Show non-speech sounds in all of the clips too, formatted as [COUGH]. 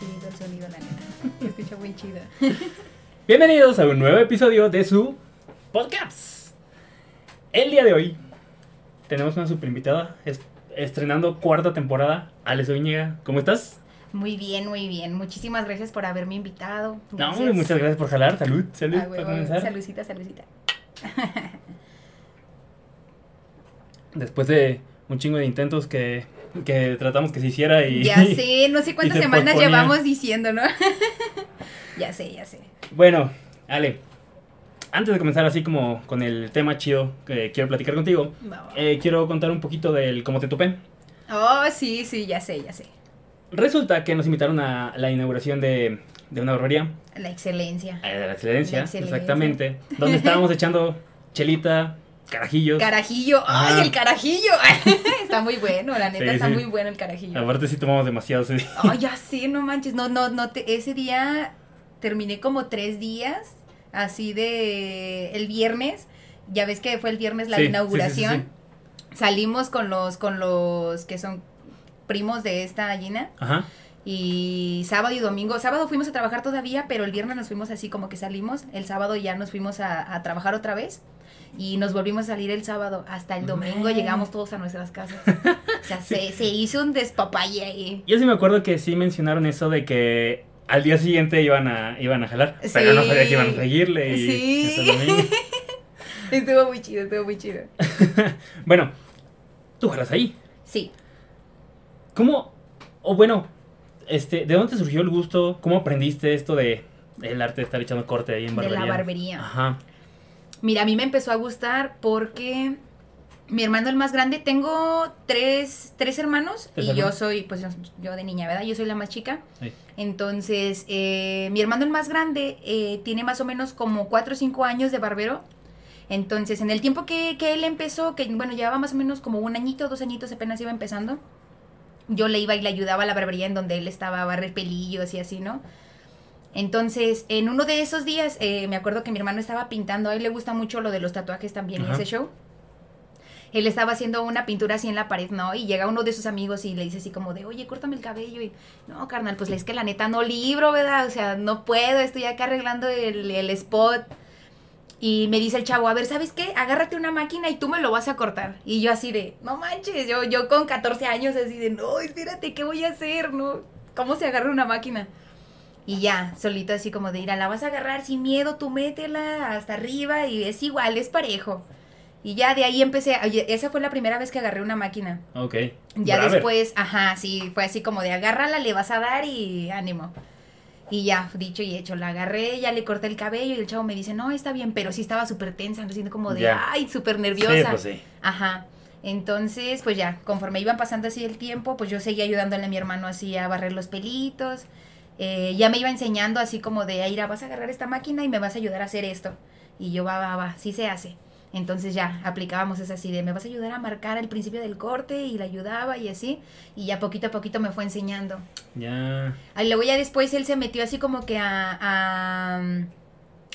chidito el sonido, la neta. Se escucha muy chido. [LAUGHS] Bienvenidos a un nuevo episodio de su podcast. El día de hoy tenemos una super invitada, es- estrenando cuarta temporada, Alex Oñega. ¿Cómo estás? Muy bien, muy bien. Muchísimas gracias por haberme invitado. No, Gracias. muchas gracias por jalar. Salud, salud, Ah, para huevo, comenzar. Saludcita, saludcita. [LAUGHS] Después de un chingo de intentos que, que tratamos que se hiciera y... Ya sé, no [LAUGHS] sé cuántas se [LAUGHS] semanas llevamos diciendo, ¿no? [LAUGHS] ya sé, ya sé. Bueno, Ale, antes de comenzar así como con el tema chido que quiero platicar contigo, eh, quiero contar un poquito del cómo te topé. Oh, sí, sí, ya sé, ya sé. Resulta que nos invitaron a la inauguración de, de una barbería, La excelencia. eh, la excelencia, La excelencia. exactamente, donde estábamos echando chelita, carajillos. Carajillo, ¡ay, Ajá. el carajillo! [LAUGHS] está muy bueno, la neta, Sí, está sí. muy bueno el carajillo. Aparte sí tomamos demasiado ese día. Ay, ya sé, no manches. No, no, no, te- ese día terminé como tres días, así de el viernes. Ya ves que fue el viernes la Sí, inauguración. Salimos con los, con los que son primos de esta Gina. Ajá. Y sábado y domingo, sábado fuimos a trabajar todavía, pero el viernes nos fuimos así como que salimos. El sábado ya nos fuimos a, a trabajar otra vez. Y nos volvimos a salir el sábado. Hasta el domingo Man. llegamos todos a nuestras casas. O sea, se, se [LAUGHS] hizo un despapalle ahí. Yo sí me acuerdo que sí mencionaron eso de que al día siguiente iban a, iban a jalar, pero no sabía que iban a seguirle y Sí. [LAUGHS] Estuvo muy chido, estuvo muy chido. [LAUGHS] Bueno, tú jalas ahí. Sí. ¿Cómo, o bueno, este, ¿de dónde te surgió el gusto? ¿Cómo aprendiste esto de el arte de estar echando corte ahí en De la barbería? barbería. Ajá. Mira, a mí me empezó a gustar porque mi hermano el más grande, tengo tres, tres hermanos ¿Tres y yo soy, pues yo, yo de niña, ¿verdad? Yo soy la más chica. Sí. Entonces, eh, mi hermano el más grande eh, tiene más o menos como cuatro o cinco años de barbero. Entonces, en el tiempo que, que él empezó, que bueno, llevaba más o menos como un añito, dos añitos apenas iba empezando, yo le iba y le ayudaba a la barbería en donde él estaba a barrer pelillos y así, ¿no? Entonces, en uno de esos días, eh, me acuerdo que mi hermano estaba pintando, a él le gusta mucho lo de los tatuajes también y Ajá. ese show. Él estaba haciendo una pintura así en la pared, ¿no? Y llega uno de sus amigos y le dice así como de, oye, córtame el cabello. Y, no, carnal, pues es que la neta no libro, ¿verdad? O sea, no puedo, estoy acá arreglando el, el spot. Y me dice el chavo, a ver, ¿sabes qué? Agárrate una máquina y tú me lo vas a cortar. Y yo así de, no manches, yo, yo con 14 años así de, no, espérate, ¿qué voy a hacer? ¿No? ¿Cómo se agarra una máquina? Y ya, solito así como de, ir la vas a agarrar sin miedo, tú métela hasta arriba y es igual, es parejo. Y ya de ahí empecé, esa fue la primera vez que agarré una máquina. Ok. Ya Braver. después, ajá, sí, fue así como de agárrala, le vas a dar y ánimo. Y ya, dicho y hecho, la agarré, ya le corté el cabello y el chavo me dice, no, está bien, pero sí estaba súper tensa, me siento como de, ay, súper Sí, nerviosa. pues sí. Ajá. Entonces, pues ya, conforme iban pasando así el tiempo, pues yo seguía ayudándole a mi hermano así a barrer los pelitos. Eh, ya me iba enseñando así como de, Aira, vas a agarrar esta máquina y me vas a ayudar a hacer esto. Y yo, va, va, va, sí se hace. Entonces ya aplicábamos esa así de, me vas a ayudar a marcar el principio del corte y la ayudaba y así. Y ya poquito a poquito me fue enseñando. Ya. Y luego ya después él se metió así como que a, a, mm,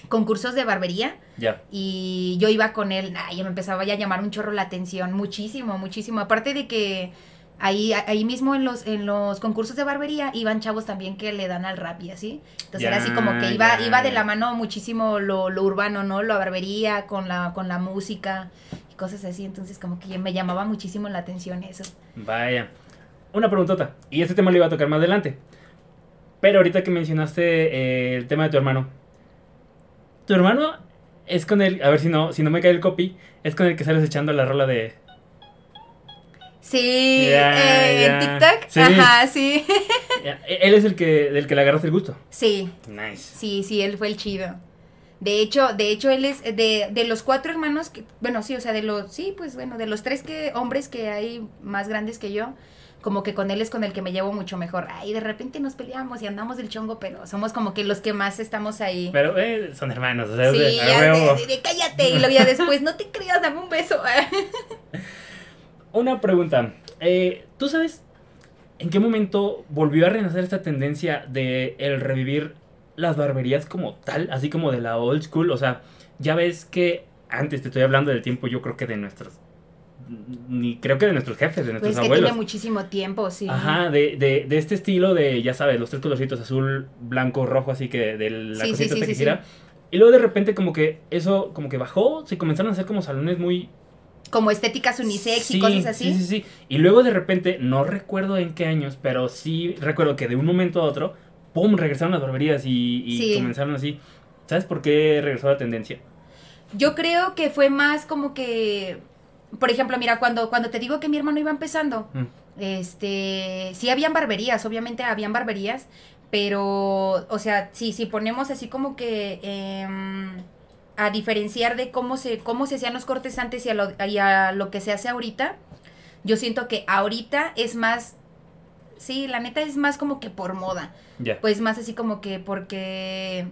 concursos de barbería. Ya. Y yo iba con él, ay, me empezaba ya a llamar un chorro la atención, muchísimo, muchísimo. Aparte de que ahí, ahí mismo en los, en los concursos de barbería iban chavos también que le dan al rap y así. Entonces Ya, era así como que iba, ya, iba de la mano muchísimo lo, lo urbano, ¿no? La barbería con la, con la música y cosas así. Entonces como que me llamaba muchísimo la atención eso. Vaya. Una preguntota. Y este tema lo iba a tocar más adelante. Pero ahorita que mencionaste eh, el tema de tu hermano. Tu hermano es con el. A ver si no, si no me cae el copy. Es con el que sales echando la rola de. Sí, eh, en TikTok. Sí. Ajá, sí. [LAUGHS] Él es el que del que le agarraste el gusto. sí, Nice. Sí, sí, él fue el chido. De hecho, de hecho, él es de, de los cuatro hermanos que, bueno, sí, o sea, de los, sí, pues bueno, de los tres que, hombres que hay más grandes que yo, como que con él es con el que me llevo mucho mejor. Ay, de repente nos peleamos y andamos del chongo, pero somos como que los que más estamos ahí. Pero eh, son hermanos. O sea, sí, de- ya, huevo. de, de- de cállate, y luego ya después, no te creas, dame un beso. [LAUGHS] Una pregunta. Eh, ¿Tú sabes en qué momento volvió a renacer esta tendencia de el revivir las barberías como tal, así como de la old school? O sea, ya ves que antes te estoy hablando del tiempo, yo creo que de nuestros ni creo que de nuestros jefes, de nuestros Pues que abuelos. tiene muchísimo tiempo, sí. Ajá, de, de, de este estilo de, ya sabes, los tres colorcitos, azul, blanco, rojo, así que de la Sí, cosita sí, que gira. Y luego de repente como que eso como que bajó, se comenzaron a hacer como salones muy... Como estéticas unisex Sí, y cosas así. Sí, sí, sí. Y luego de repente, no recuerdo en qué años, pero sí recuerdo que de un momento a otro, ¡pum! regresaron las barberías y, y Sí. comenzaron así. ¿Sabes por qué regresó la tendencia? Yo creo que fue más como que, por ejemplo, mira, cuando, cuando te digo que mi hermano iba empezando, Mm. este, sí habían barberías, obviamente habían barberías, pero, o sea, sí, si ponemos así como que em, a diferenciar de cómo se, cómo se hacían los cortes antes y a, lo, y a lo que se hace ahorita, yo siento que ahorita es más, sí, la neta es más como que por moda. Pues más así como que porque...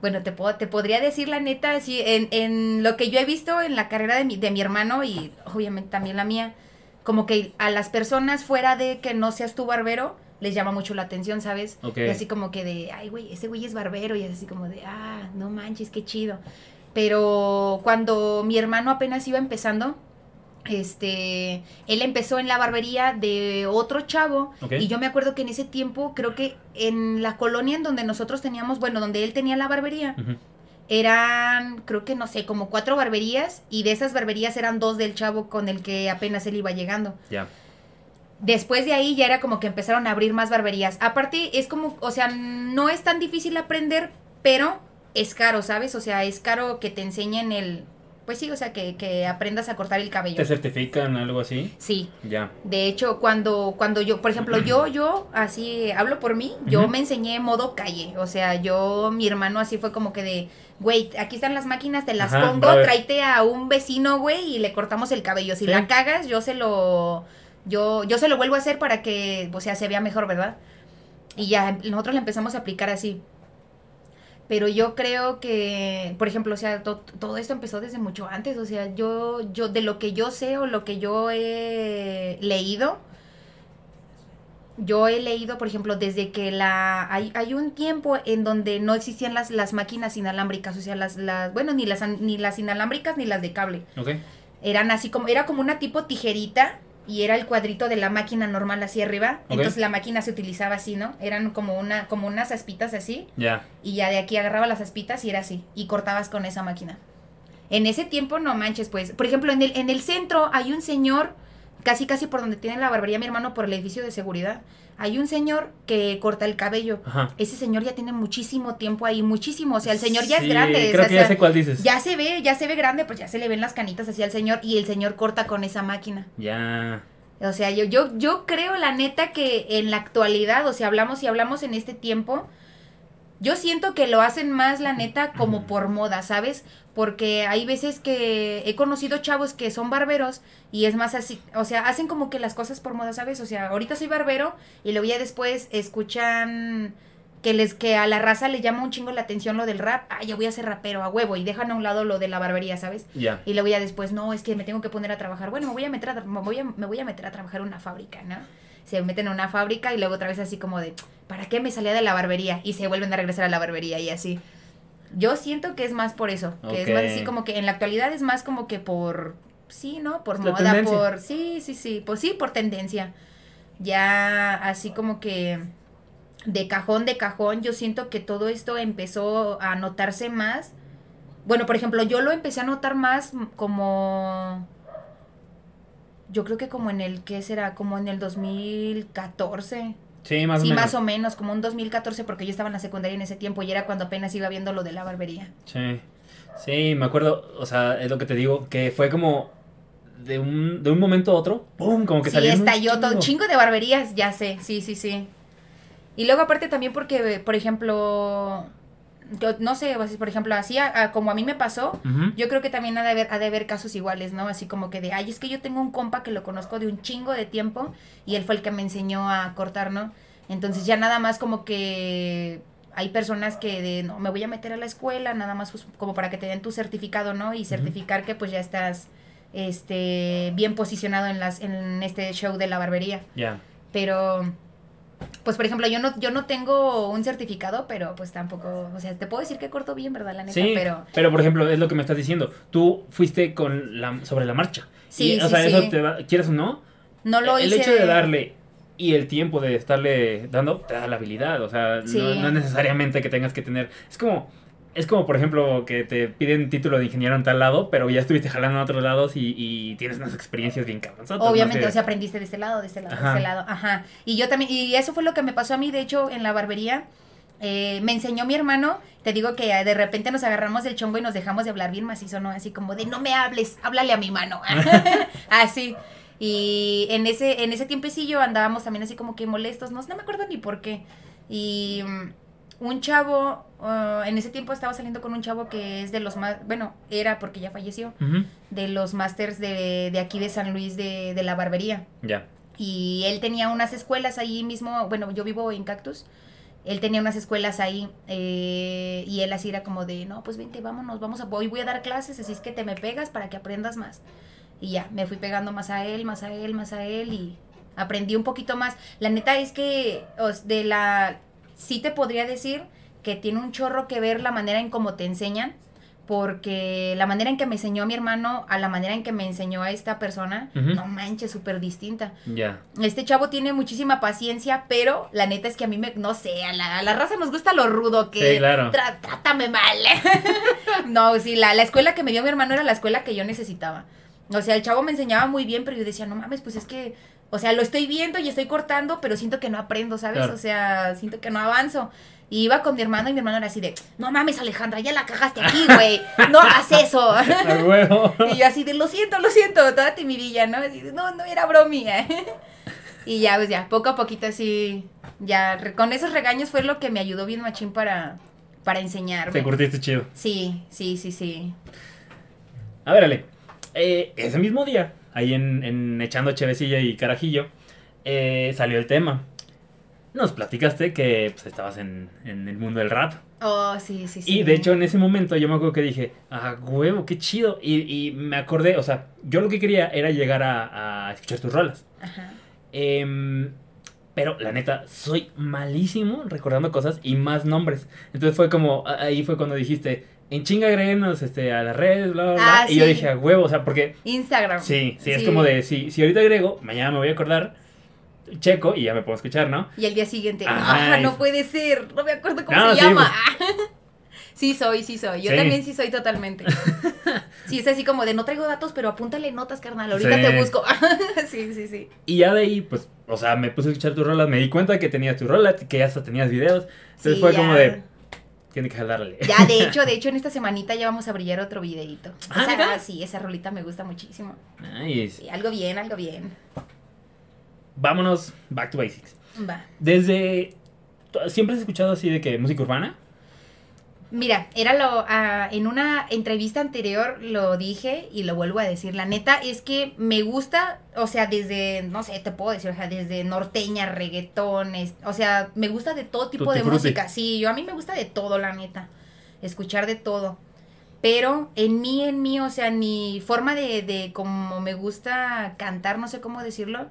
Bueno, te, puedo, te podría decir la neta, así, en, en lo que yo he visto en la carrera de mi, de mi hermano y obviamente también la mía, como que a las personas fuera de que no seas tu barbero, les llama mucho la atención, ¿sabes? Y así como que de, ay, güey, ese güey es barbero y es así como de, ah, no manches, qué chido. Pero cuando mi hermano apenas iba empezando, este, él empezó en la barbería de otro chavo y yo me acuerdo que en ese tiempo, creo que en la colonia en donde nosotros teníamos, bueno, donde él tenía la barbería, eran, creo que no sé, como cuatro barberías y de esas barberías eran dos del chavo con el que apenas él iba llegando. Ya. Después de ahí ya era como que empezaron a abrir más barberías. Aparte, es como, o sea, no es tan difícil aprender, pero es caro, ¿sabes? O sea, es caro que te enseñen el... Pues sí, o sea, que, que aprendas a cortar el cabello. ¿Te certifican algo así? Sí. Ya. De hecho, cuando, cuando yo, por ejemplo, yo, [CLEARS THROAT] yo, así, hablo por mí, yo me enseñé modo calle. O sea, yo, mi hermano así fue como que de, güey, aquí están las máquinas, te las Ajá, pongo, tráete a un vecino, güey, y le cortamos el cabello. Si Sí. la cagas, yo se lo, yo, yo se lo vuelvo a hacer para que, o sea, se vea mejor, ¿verdad? Y ya, nosotros le empezamos a aplicar así. Pero yo creo que, por ejemplo, o sea, to- todo esto empezó desde mucho antes. O sea, yo, yo, de lo que yo sé o lo que yo he leído, yo he leído, por ejemplo, desde que la hay, hay un tiempo en donde no existían las, las máquinas inalámbricas, o sea, las, las, bueno, ni las ni las inalámbricas ni las de cable. Ok. Eran así como, era como una tipo tijerita y era el cuadrito de la máquina normal así arriba. Entonces la máquina se utilizaba así, ¿no? Eran como una, como unas aspitas así Ya. y ya de aquí agarraba las aspitas y era así y cortabas con esa máquina. En ese tiempo no manches, pues, por ejemplo, en el en el centro hay un señor casi casi por donde tiene la barbería mi hermano por el edificio de seguridad. Hay un señor que corta el cabello. Ajá. Ese señor ya tiene muchísimo tiempo ahí, muchísimo, o sea, el señor ya Sí, es grande, Creo o que ya sé cuál dices. ya se ve, ya se ve grande, pues ya se le ven las canitas así al señor y el señor corta con esa máquina. Ya. O sea, yo, yo, yo creo la neta que en la actualidad, o sea, hablamos y hablamos en este tiempo, yo siento que lo hacen más, la neta, como por moda, ¿sabes? Porque hay veces que he conocido chavos que son barberos y es más así, o sea, hacen como que las cosas por moda, ¿sabes? O sea, ahorita soy barbero y luego ya después escuchan que les que a la raza le llama un chingo la atención lo del rap, ah, yo voy a ser rapero a huevo y dejan a un lado lo de la barbería, ¿sabes? Ya. Y luego ya después, no, es que me tengo que poner a trabajar. Bueno, me voy a meter a, me voy a, me voy a meter a trabajar en una fábrica, ¿no? Se meten a una fábrica y luego otra vez así como de, ¿para qué me salía de la barbería? Y se vuelven a regresar a la barbería y así. Yo siento que es más por eso, que es más así como que en la actualidad es más como que por, sí, ¿no? Por La moda, tendencia. por, sí, sí, sí, pues sí, por tendencia. Ya así como que de cajón, de cajón, yo siento que todo esto empezó a notarse más. Bueno, por ejemplo, yo lo empecé a notar más como... Yo creo que como en el, ¿qué será? Como en el 2014. Sí, más sí, o menos. más o menos, como un 2014, porque yo estaba en la secundaria en ese tiempo y era cuando apenas iba viendo lo de la barbería. Sí. Sí, me acuerdo, o sea, es lo que te digo, que fue como de un, de un momento a otro, ¡pum! Como que Sí, salió. estalló todo chingo de barberías, ya sé, sí, sí, sí. Y luego aparte también porque, por ejemplo, yo no sé, por ejemplo, así a- a- como a mí me pasó, yo creo que también ha de, haber, ha de haber casos iguales, ¿no? Así como que de, ay, es que yo tengo un compa que lo conozco de un chingo de tiempo y él fue el que me enseñó a cortar, ¿no? Entonces ya nada más como que hay personas que de, no, me voy a meter a la escuela, nada más pues, como para que te den tu certificado, ¿no? Y certificar que pues ya estás este bien posicionado en las en este show de la barbería. Ya. Pero pues por ejemplo, yo no yo no tengo un certificado, pero pues tampoco, o sea, te puedo decir que corto bien, ¿verdad? La neta, Sí, pero pero por ejemplo, es lo que me estás diciendo. Tú fuiste con la, sobre la marcha. Sí, y, o sí, sea, eso te va, quieres o no, No lo el hice. hecho de darle y el tiempo de estarle dando te da la habilidad, o sea, no, no necesariamente que tengas que tener, es como es como por ejemplo que te piden título de ingeniero en tal lado, pero ya estuviste jalando en otros lados y, y tienes unas experiencias bien cabronzotas. Obviamente, ¿no? o sea, aprendiste de este lado, de este lado, Ajá. de este lado. Ajá. Y yo también, y eso fue lo que me pasó a mí, de hecho, en la barbería. eh, me enseñó mi hermano, te digo que de repente nos agarramos del chongo y nos dejamos de hablar bien macizo, ¿no? Así como de no me hables, háblale a mi mano. [LAUGHS] [LAUGHS] así. Y en ese, en ese tiempecillo andábamos también así como que molestos, no, no me acuerdo ni por qué. Y mm, un chavo, ah, en ese tiempo estaba saliendo con un chavo que es de los más, bueno, era porque ya falleció, de los másters de, de aquí de San Luis de, de la barbería. Ya. Y él tenía unas escuelas ahí mismo, bueno, yo vivo en Cactus, él tenía unas escuelas ahí eh, y él así era como de, no, pues vente, vámonos, vamos a, hoy voy a dar clases, así es que te me pegas para que aprendas más. Y ya, me fui pegando más a él, más a él, más a él y aprendí un poquito más. La neta es que os, de la, sí te podría decir que tiene un chorro que ver la manera en cómo te enseñan, porque la manera en que me enseñó mi hermano a la manera en que me enseñó a esta persona, no manches, súper distinta. Ya. Este chavo tiene muchísima paciencia, pero la neta es que a mí me, no sé, a la, a la raza nos gusta lo rudo, que Sí, claro. "Tra- trátame mal. [LAUGHS] no, sí, la, la escuela que me dio mi hermano era la escuela que yo necesitaba. O sea, el chavo me enseñaba muy bien, pero yo decía, no mames, pues es que, o sea, lo estoy viendo y estoy cortando, pero siento que no aprendo, ¿sabes? Claro. O sea, siento que no avanzo. Y iba con mi hermano y mi hermano era así de, no mames, Alejandra, ya la cagaste aquí, güey. No hagas [LAUGHS] eso. [LAUGHS] Y yo así de, lo siento, lo siento, toda timidilla, ¿no? Así de, no, no era bromía. [LAUGHS] Y ya, pues ya, poco a poquito así, ya, con esos regaños fue lo que me ayudó bien machín para, para enseñarme. Te curtiste chido. Sí, sí, sí, sí. A ver, Ale. eh, ese mismo día, ahí en, en Echando Chevecilla y Carajillo, eh, salió el tema. Nos platicaste que pues, estabas en, en el mundo del rap. Oh, sí, sí, sí. Y de hecho, en ese momento yo me acuerdo que dije, ah, huevo, qué chido. Y, y me acordé, o sea, yo lo que quería era llegar a, a escuchar tus rolas. Ajá. Em, pero la neta, soy malísimo recordando cosas y más nombres. Entonces fue como, ahí fue cuando dijiste, en chinga agréguenos este, a las redes, bla, bla, bla. Ah, y yo dije, a huevo, o sea, porque Instagram. sí, sí, es como de, si, si ahorita agrego, mañana me voy a acordar, checo y ya me puedo escuchar, ¿no? Y el día siguiente, Ajá, ah, no puede ser, no me acuerdo cómo No, se sí, pues. llama. [LAUGHS] Sí soy, sí soy. Yo Sí. también sí soy totalmente. [LAUGHS] Sí, es así como de no traigo datos, pero apúntale notas, carnal. Ahorita Sí. te busco. [LAUGHS] Sí, sí, sí. Y ya de ahí, pues, o sea, me puse a escuchar tus rolas, me di cuenta que tenías tus rolas, que ya hasta tenías videos. Entonces fue ya. como de, tiene que jalarle. Ya, de hecho, de [LAUGHS] hecho, en esta semanita ya vamos a brillar otro videito. Ah, sea, ¿neta? sí, esa rolita me gusta muchísimo. Nice. Sí, algo bien, algo bien. Vámonos, back to basics. Va. Desde, ¿siempre has escuchado así de que música urbana? Mira, era lo. ah, en una entrevista anterior lo dije y lo vuelvo a decir. La neta es que me gusta, o sea, desde, no sé, te puedo decir, o sea, desde norteña, reggaetones, o sea, me gusta de todo tipo Tutti de frutti. música. Sí, yo a mí me gusta de todo, la neta. Escuchar de todo. Pero en mí, en mí, o sea, mi forma de, de como me gusta cantar, no sé cómo decirlo,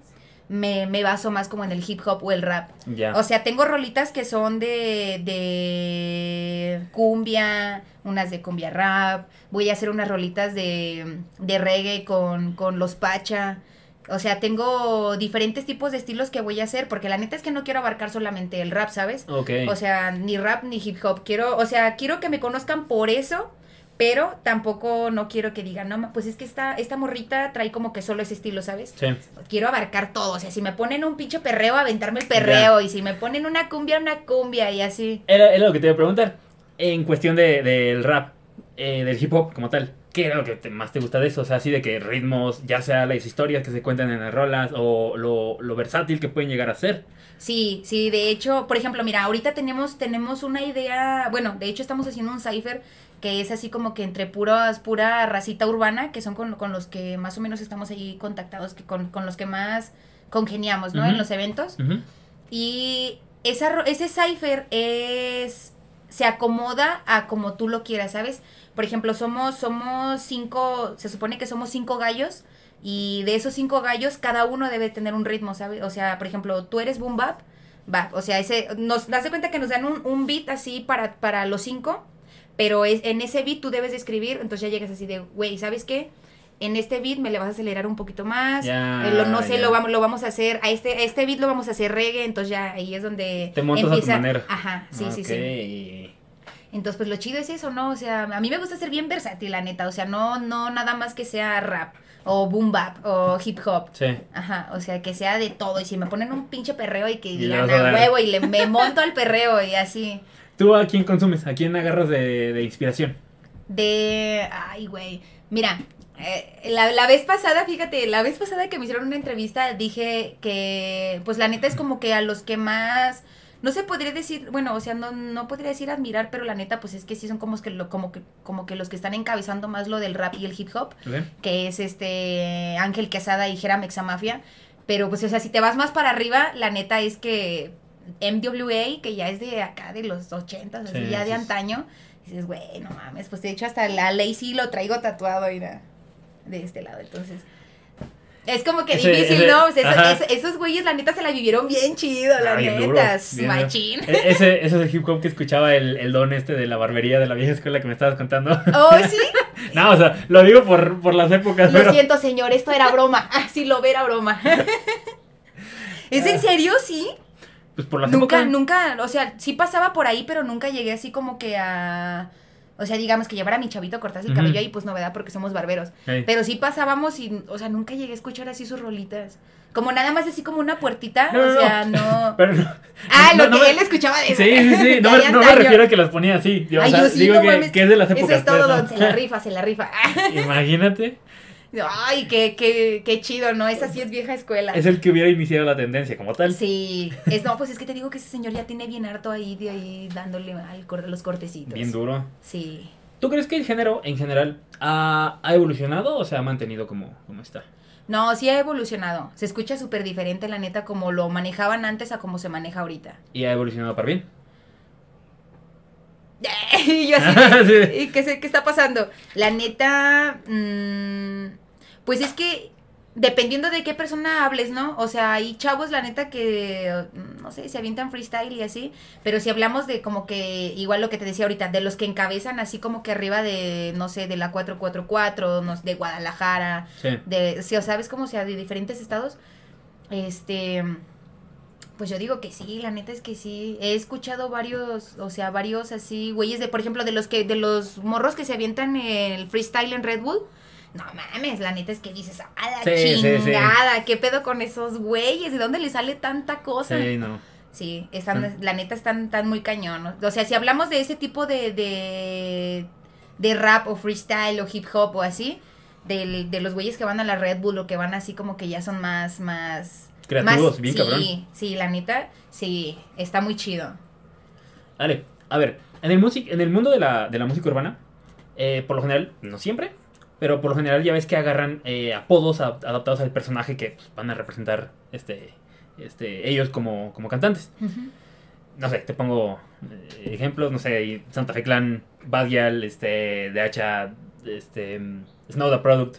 me, me baso más como en el hip hop o el rap. Ya. O sea, tengo rolitas que son de, de cumbia, unas de cumbia rap. Voy a hacer unas rolitas de, de reggae con, con los pacha. O sea, tengo diferentes tipos de estilos que voy a hacer, porque la neta es que no quiero abarcar solamente el rap, ¿sabes? O sea, ni rap ni hip hop. Quiero, o sea, quiero que me conozcan por eso, pero tampoco no quiero que digan, no, pues es que esta, esta morrita trae como que solo ese estilo, ¿sabes? sí. quiero abarcar todo. O sea, si me ponen un pinche perreo, aventarme el perreo. Y si me ponen una cumbia, una cumbia y así. Era, era lo que te iba a preguntar. En cuestión de- del rap, eh, del hip hop como tal, ¿qué era lo que te- más te gusta de eso? O sea, así de que ritmos, ya sea las historias que se cuentan en las rolas o lo, lo versátil que pueden llegar a ser. Sí, sí, de hecho, por ejemplo, mira, ahorita tenemos, tenemos una idea, bueno, de hecho estamos haciendo un cipher que es así como que entre puras, pura racita urbana, que son con, con los que más o menos estamos ahí contactados, que con, con los que más congeniamos, ¿no? En los eventos. Y esa, ese cipher es. se acomoda a como tú lo quieras, ¿sabes? Por ejemplo, somos, somos cinco. Se supone que somos cinco gallos. Y de esos cinco gallos, cada uno debe tener un ritmo, ¿sabes? O sea, por ejemplo, tú eres boom bap. Va, o sea, ese, nos das de cuenta que nos dan un, un beat así para, para los cinco, pero es, en ese beat tú debes de escribir, entonces ya llegas así de, güey, ¿sabes qué? en este beat me le vas a acelerar un poquito más, Ya, eh, lo- no sé, lo vamos, lo vamos a hacer, a este, a este beat lo vamos a hacer reggae, entonces ya ahí es donde Te montas a tu manera. Ajá, sí, sí, sí. sí. Entonces, pues lo chido es eso, ¿no? O sea, a mí me gusta ser bien versátil, la neta. O sea, no, no nada más que sea rap, o boom bap, o hip hop. Sí. Ajá, o sea, que sea de todo. Y si me ponen un pinche perreo y que digan a huevo y le, me monto al perreo y así. ¿Tú a quién consumes? ¿A quién agarras de, de inspiración? De. Ay, güey. Mira, eh, la, la vez pasada, fíjate, la vez pasada que me hicieron una entrevista, dije que, pues la neta es como que a los que más. No se podría decir, bueno, o sea, no, no podría decir admirar, pero la neta, pues es que sí son como que, lo, como que, como que los que están encabezando más lo del rap y el hip hop, que es este Ángel Quesada y Jera Mexamafia. Pero pues, o sea, si te vas más para arriba, la neta es que MWA, que ya es de acá, de los 80, así, Sí, ya de antaño, dices, güey, no mames, pues de hecho hasta la ley sí lo traigo tatuado ahí de, este lado, entonces... Es como que Ese- difícil, ese- ¿no? Ajá. eso- esos güeyes, la neta, se la vivieron bien chido, la Ah, neta. machín. E- Ese, ese es el hip hop que escuchaba el, el don este de la barbería de la vieja escuela que me estabas contando. Oh, sí. [LAUGHS] No, o sea, lo digo por, por las épocas, Lo pero... siento, señor, esto era broma. [LAUGHS] Ah, sí, lo ve, era broma. [LAUGHS] ¿Es en serio? Sí. Pues por las Nunca, épocas. nunca, o sea, sí pasaba por ahí, pero nunca llegué así como que a... O sea, digamos que llevar a mi chavito a cortarse el cabello ahí, pues novedad porque somos barberos. Pero sí pasábamos y, o sea, nunca llegué a escuchar así sus rolitas. Como nada más así como una puertita, No, no, o sea, no... [LAUGHS] Pero no. Ah, lo que él escuchaba de Sí, sí, sí. [LAUGHS] No, me, refiero a que las ponía así. Yo, o sea, yo sí, digo que, mames. que es de las épocas. Eso es todo, pues, don, se la rifa, se la rifa. [LAUGHS] Imagínate. Ay, qué, qué, qué chido, ¿no? Esa sí es vieja escuela. Es el que hubiera iniciado la tendencia como tal. Sí, es, no, pues es que te digo que ese señor ya tiene bien harto ahí de ahí dándole al cor- los cortecitos. Bien duro. Sí. ¿Tú crees que el género en general ha, ha evolucionado o se ha mantenido como, como está? No, sí ha evolucionado. Se escucha súper diferente, la neta, como lo manejaban antes a como se maneja ahorita. ¿Y ha evolucionado para bien? [LAUGHS] y yo así, [LAUGHS] Sí. ¿y qué, sé- qué está pasando? La neta, mm, pues es que dependiendo de qué persona hables, ¿no? O sea, hay chavos, la neta, que, no sé, se avientan freestyle y así, pero si hablamos de como que, igual lo que te decía ahorita, de los que encabezan así como que arriba de, no sé, de la 444, no de Guadalajara, Sí. de, si o sabes cómo sea, de diferentes estados, este, pues yo digo que sí, la neta es que sí, he escuchado varios, o sea, varios así, güeyes de, por ejemplo, de los que, de los morros que se avientan el freestyle en Red Bull, no mames, la neta es que dices, a la Sí, sí, sí. chingada, ¿qué pedo con esos güeyes? ¿De dónde les sale tanta cosa? Sí, no. Sí, están, Sí. la neta están tan muy cañón. ¿no? O sea, si hablamos de ese tipo de, de, de rap o freestyle o hip hop o así, del- de los güeyes que van a la Red Bull o que van así como que ya son más, más... Creativos, más- bien sí, cabrón. Sí, la neta, sí, está muy chido. Dale, a ver, en el, music, en el mundo de la, de la música urbana, eh, por lo general, no siempre, pero por lo general ya ves que agarran eh, apodos adaptados al personaje que pues, van a representar este, este, ellos como, como cantantes. No sé, te pongo eh, ejemplos, no sé, Santa Fe Clan, Badial, este, DH, este, Snow the Product.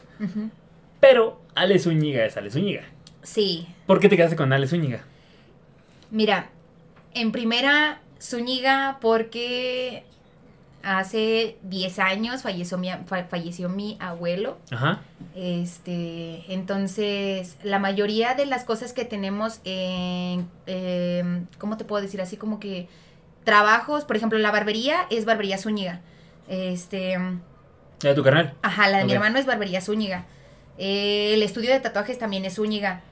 Pero Ale Zúñiga es Ale Zúñiga. Sí, ¿Por qué te quedaste con Ale Zúñiga? mira, en primera, Zúñiga porque hace 10 años falleció mi, fa- falleció mi abuelo. Ajá. Este, entonces, la mayoría de las cosas que tenemos en, em, ¿cómo te puedo decir? Así como que trabajos, por ejemplo, la barbería es barbería Zúñiga. Este, ¿La de tu carnal? ajá, la de mi hermano es barbería Zúñiga. Eh, el estudio de tatuajes también es Zúñiga.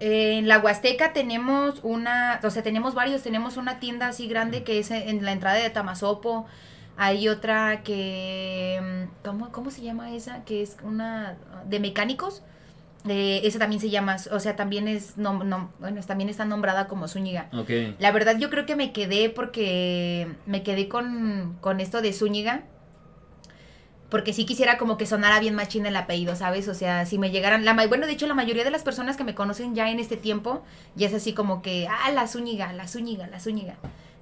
En la Huasteca tenemos una, o sea, tenemos varios, tenemos una tienda así grande que es en la entrada de Tamazopo. Hay otra que, mm, ¿cómo, cómo se llama esa? Que es una de mecánicos. Eh, esa también se llama, o sea, también es, no, no, bueno, también está nombrada como Zúñiga. Ok. La verdad yo creo que me quedé porque me quedé con, con esto de Zúñiga. Porque sí quisiera como que sonara bien machín el apellido, ¿sabes? O sea, si me llegaran... La, bueno, de hecho, la mayoría de las personas que me conocen ya en este tiempo, ya es así como que, ah, la Zúñiga, la Zúñiga, la Zúñiga.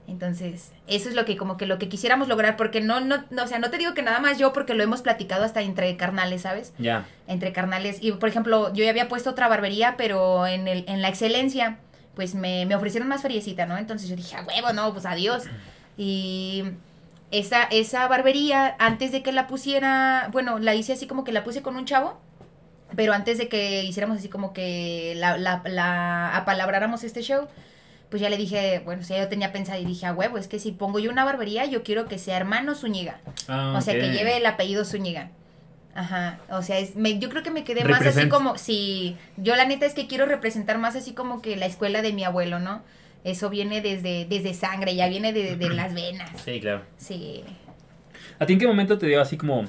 Entonces, eso es lo que como que lo que quisiéramos lograr, porque no, no, no, o sea, no te digo que nada más yo, porque lo hemos platicado hasta entre carnales, ¿sabes? Ya. entre carnales. Y por ejemplo, yo ya había puesto otra barbería, pero en, el, en la excelencia, pues me, me ofrecieron más feriecita, ¿no? Entonces yo dije, a huevo, no, pues adiós. Y esa, esa barbería, antes de que la pusiera, bueno, la hice así como que la puse con un chavo, pero antes de que hiciéramos así como que la, la, la apalabráramos este show, pues ya le dije, bueno, o sea, yo tenía pensado y dije, a huevo, es que si pongo yo una barbería, yo quiero que sea hermano Zúñiga. Ah, O sea, que lleve el apellido Zúñiga. Ajá, o sea, es, me, yo creo que me quedé más así como, sí, yo la neta es que quiero representar más así como que la escuela de mi abuelo, ¿no? Eso viene desde, desde sangre, ya viene de, de las venas. Sí, claro. Sí. ¿A ti en qué momento te dio así como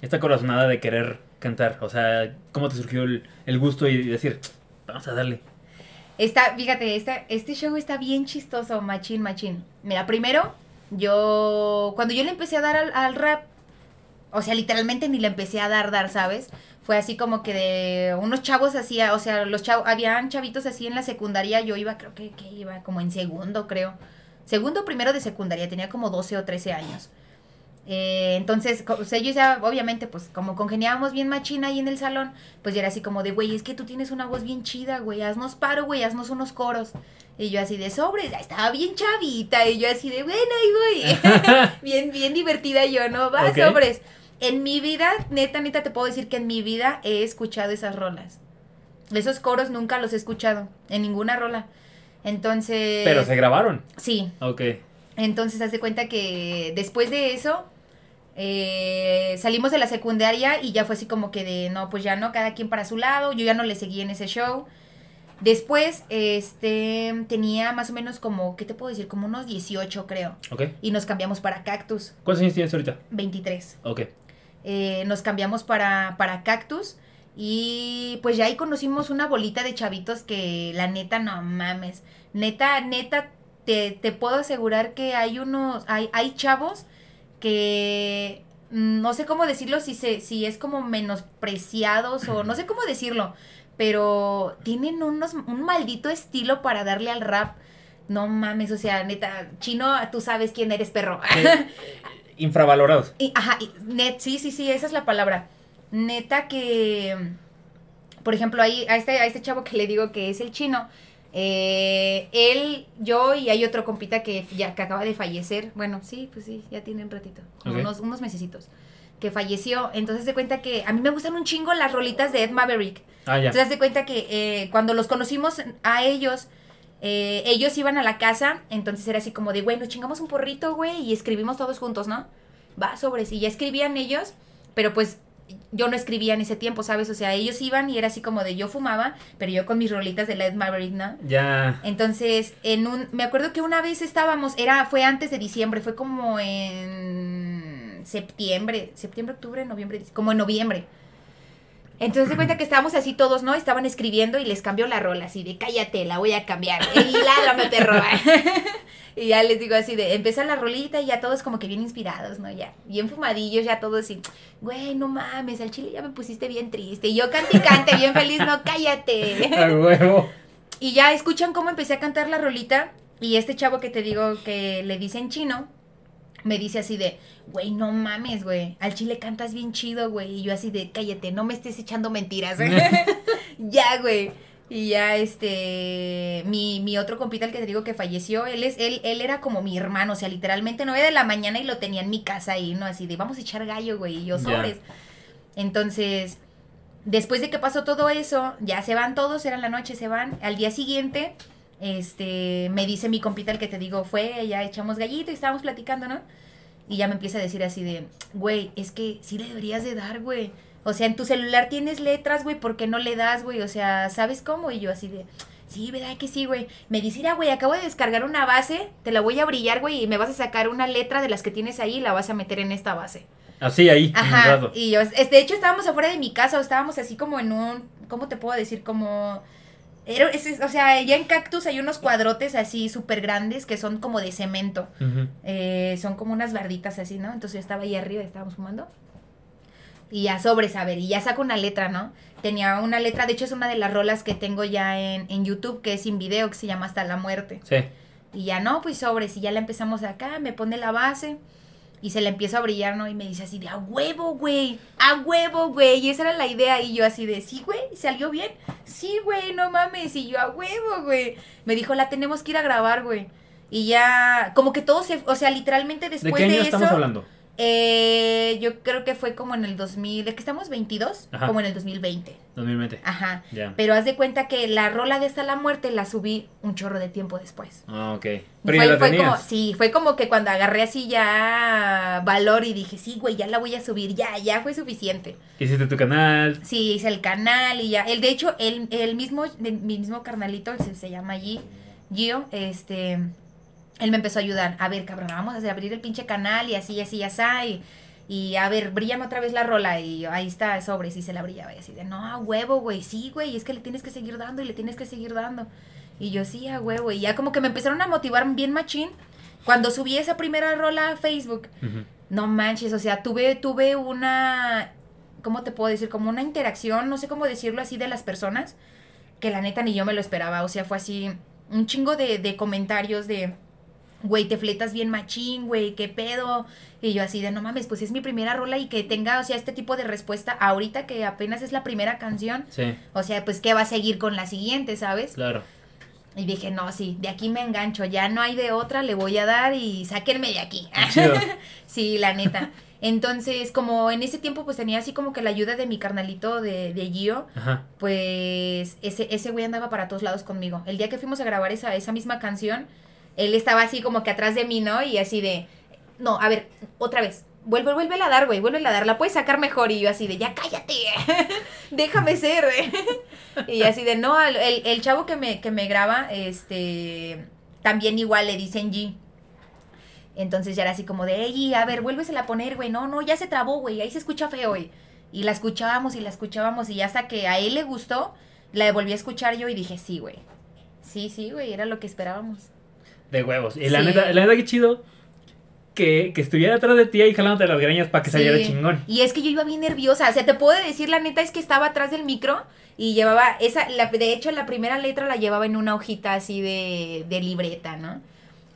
esta corazonada de querer cantar? O sea, ¿cómo te surgió el, el gusto y decir, vamos a darle? Está, fíjate, esta, este show está bien chistoso, machín, machín. Mira, primero, yo, cuando yo le empecé a dar al, al rap, o sea, literalmente ni le empecé a dar, dar, ¿sabes? Fue así como que de unos chavos hacía, o sea, los chavos, habían chavitos así en la secundaria, yo iba, creo que, que iba como en segundo, creo. Segundo o primero de secundaria, tenía como 12 o 13 años. Eh, entonces, o sea, ellos ya, obviamente, pues como congeniábamos bien machina ahí en el salón, pues ya era así como de, güey, es que tú tienes una voz bien chida, güey, haznos paro, güey, haznos unos coros. Y yo así de sobres, estaba bien chavita, y yo así de, bueno, ahí voy. [LAUGHS] [LAUGHS] bien, bien divertida yo, ¿no? Va, sobres. En mi vida, neta, neta, te puedo decir que en mi vida he escuchado esas rolas. Esos coros nunca los he escuchado, en ninguna rola. Entonces... Pero se grabaron. Sí, Ok. entonces, haz de cuenta que después de eso, eh, salimos de la secundaria y ya fue así como que de, no, pues ya no, cada quien para su lado, yo ya no le seguí en ese show. Después, este, tenía más o menos como, ¿qué te puedo decir? Como unos 18, creo. Ok. Y nos cambiamos para Cactus, ¿Cuántos años tienes ahorita? 23. Ok. Eh, nos cambiamos para, para Cactus y pues ya ahí conocimos una bolita de chavitos que la neta no mames. Neta, neta, te, te puedo asegurar que hay unos, hay, hay chavos que mm, no sé cómo decirlo, si, se, si es como menospreciados o no sé cómo decirlo, pero tienen unos, un maldito estilo para darle al rap. No mames, o sea, neta, chino, tú sabes quién eres, perro. [LAUGHS] Infravalorados. Y, ajá, y net, sí, sí, sí, esa es la palabra. Neta que, por ejemplo, ahí a este, a este chavo que le digo que es el chino, eh, él, yo y hay otro compita que ya que acaba de fallecer. Bueno, sí, pues sí, ya tiene un ratito, como unos, unos mesecitos. Que falleció. Entonces se cuenta que a mí me gustan un chingo las rolitas de Ed Maverick. Ah, ya. Entonces, de cuenta que eh, cuando los conocimos a ellos, eh, ellos iban a la casa, entonces era así como de, güey, nos chingamos un porrito, güey, y escribimos todos juntos, ¿no? Va, sobre sí, ya escribían ellos, pero pues yo no escribía en ese tiempo, ¿sabes? O sea, ellos iban y era así como de yo fumaba, pero yo con mis rolitas de Led Maverick, ¿no? Ya. Entonces, en un, me acuerdo que una vez estábamos, era, fue antes de diciembre, fue como en septiembre, septiembre, octubre, noviembre, como en noviembre. Entonces se cuenta que estábamos así todos, ¿no? Estaban escribiendo y les cambió la rola, así de cállate, la voy a cambiar. Y ládrame, perro. y ya les digo así de, empieza la rolita y ya todos como que bien inspirados, ¿no? Ya, bien fumadillos, ya todos así, güey, no mames, al chile ya me pusiste bien triste. Y yo cante y cante, bien feliz, no, cállate. [LAUGHS] Huevo. Y ya escuchan cómo empecé a cantar la rolita. Y este chavo que te digo que le dice en chino, me dice así de, güey, no mames, güey. Al chile cantas bien chido, güey. Y yo así de, cállate, no me estés echando mentiras. [LAUGHS] ya, güey. Y ya, este, mi, mi otro compita, el que te digo que falleció, él es, él, él era como mi hermano, o sea, literalmente 9 de la mañana y lo tenía en mi casa ahí, ¿no? Así de, vamos a echar gallo, güey, y yo sobres. Entonces, después de que pasó todo eso, ya se van todos, era la noche, se van. Al día siguiente, este, me dice mi compita, el que te digo, fue, ya echamos gallito y estábamos platicando, ¿no? Y ya me empieza a decir así de, güey, es que sí le deberías de dar, güey. O sea, en tu celular tienes letras, güey, ¿por qué no le das, güey? O sea, ¿sabes cómo? Y yo así de, sí, ¿verdad que sí, güey? Me dice, mira, güey, acabo de descargar una base, te la voy a brillar, güey, y me vas a sacar una letra de las que tienes ahí y la vas a meter en esta base. Así ahí, Ajá, y yo, de hecho estábamos afuera de mi casa, o estábamos así como en un, ¿cómo te puedo decir? Como, era, es- o sea, ya en Cactus hay unos cuadrotes así súper grandes que son como de cemento. Eh, son como unas barditas así, ¿no? Entonces yo estaba ahí arriba y estábamos fumando. Y ya sobres, a ver, y ya saco una letra, ¿no? Tenía una letra, de hecho es una de las rolas que tengo ya en, en YouTube, que es sin video, que se llama Hasta la Muerte. Sí. Y ya no, pues sobres, y ya la empezamos acá, me pone la base y se la empiezo a brillar, ¿no? Y me dice así de, a huevo, güey, a huevo, güey. Y esa era la idea. Y yo así de, sí, güey, salió bien. Sí, güey, no mames. Y yo, a huevo, güey. Me dijo, la tenemos que ir a grabar, güey. Y ya, como que todo se, o sea, literalmente ¿De después qué de, eso. estamos hablando? Eh, yo creo que fue como en el 2000, ¿de que estamos 22? Ajá. Como en el 2020. 2020. Ajá. Ya. Pero haz de cuenta que la rola de Hasta la Muerte la subí un chorro de tiempo después. Ah, ok. Pero ya fue, la fue tenías. como, sí, fue como que cuando agarré así ya valor y dije, sí, güey, ya la voy a subir, ya, ya fue suficiente. Hiciste tu canal. Sí, hice el canal y ya. El, de hecho, el, el mismo, el mismo carnalito, se, se llama G, Gio, este, él me empezó a ayudar. A ver, cabrón, vamos a hacer, abrir el pinche canal y así, así, así. Y, y a ver, brillame otra vez la rola. Y yo, ahí está, sobre, sí se la brillaba. Y así de, no, a huevo, güey, sí, güey, es que le tienes que seguir dando y le tienes que seguir dando. Y yo, sí, a huevo. Y ya como que me empezaron a motivar bien machín. Cuando subí esa primera rola a Facebook, no manches, o sea, tuve, tuve una, ¿cómo te puedo decir? Como una interacción, no sé cómo decirlo así, de las personas, que la neta ni yo me lo esperaba, o sea, fue así, un chingo de, de comentarios de, güey, te fletas bien machín, güey, qué pedo, y yo así de, no mames, pues es mi primera rola y que tenga, o sea, este tipo de respuesta ahorita que apenas es la primera canción, Sí, o sea, pues que va a seguir con la siguiente, ¿sabes? claro. Y dije, no, sí, de aquí me engancho, ya no hay de otra, le voy a dar y sáquenme de aquí. Chido. [LAUGHS] sí, la neta. Entonces, como en ese tiempo, pues tenía así como que la ayuda de mi carnalito de, de Gio, Ajá. pues ese, ese güey andaba para todos lados conmigo. El día que fuimos a grabar esa, esa misma canción, él estaba así como que atrás de mí, ¿no? Y así de, no, a ver, otra vez. Vuelve, vuelve a dar, güey, vuelve a dar. La puedes sacar mejor. Y yo así de, ya cállate. [LAUGHS] Déjame ser. [LAUGHS] y así de, no, el, el- chavo que me, que me graba, este, también igual le dicen G. Entonces ya era así como de, ey, a ver, vuélvesela a poner, güey. No, no, ya se trabó, güey. Ahí se escucha feo, güey. Y la escuchábamos y la escuchábamos. Y hasta que a él le gustó, la volví a escuchar yo y dije, sí, güey. Sí, sí, güey, era lo que esperábamos. De huevos. Y la Sí. neta, la neta que chido que, que estuviera atrás de ti ahí jalándote las greñas para que saliera Sí. chingón. Y es que yo iba bien nerviosa. O sea, te puedo decir, la neta es que estaba atrás del micro y llevaba esa, la, de hecho, la primera letra la llevaba en una hojita así de, de libreta, ¿no?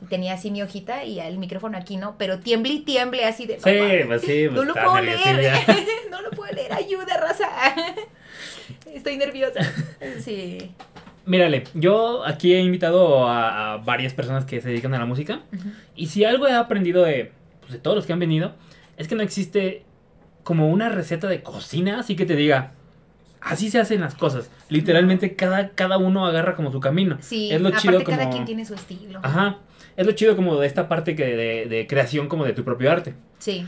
Tenía así mi hojita y el micrófono aquí, ¿no? Pero tiemble y tiemble así de... no Sí, pues sí, No pues lo está puedo leer. [LAUGHS] [LAUGHS] no lo puedo leer. Ayuda, raza. [LAUGHS] Estoy nerviosa. Sí. Mírale, yo aquí he invitado a, a varias personas que se dedican a la música. Y si algo he aprendido de, pues, de todos los que han venido, es que no existe como una receta de cocina, así que te diga, así se hacen las cosas. Literalmente cada, cada uno agarra como su camino. Sí, es lo aparte chido como... cada quien tiene su estilo. Ajá, es lo chido como de esta parte que de, de creación como de tu propio arte. Sí.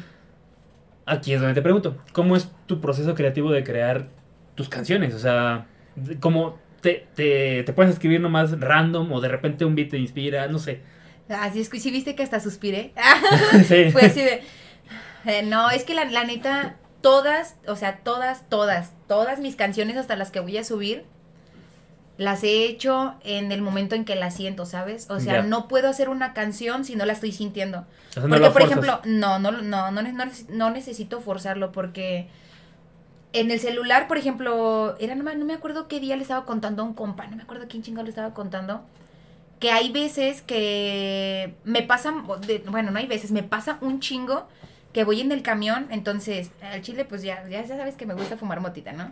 Aquí es donde te pregunto, ¿cómo es tu proceso creativo de crear tus canciones? O sea, ¿cómo te, te, te puedes escribir nomás random o de repente un beat te inspira? No sé. Así es sí viste que hasta suspiré. [LAUGHS] Sí. Fue así de. eh, no, es que la, la neta, todas, o sea, todas, todas, todas mis canciones, hasta las que voy a subir, las he hecho en el momento en que las siento, ¿sabes? O sea, no puedo hacer una canción si no la estoy sintiendo. No Porque, por forzas. ejemplo, no, no, no, no, no, no necesito forzarlo porque en el celular, por ejemplo, era no me, no me acuerdo qué día le estaba contando a un compa, no me acuerdo quién chingado le estaba contando, que hay veces que me pasan, bueno, no hay veces, me pasa un chingo que voy en el camión, entonces al chile pues ya, ya sabes que me gusta fumar motita, ¿no?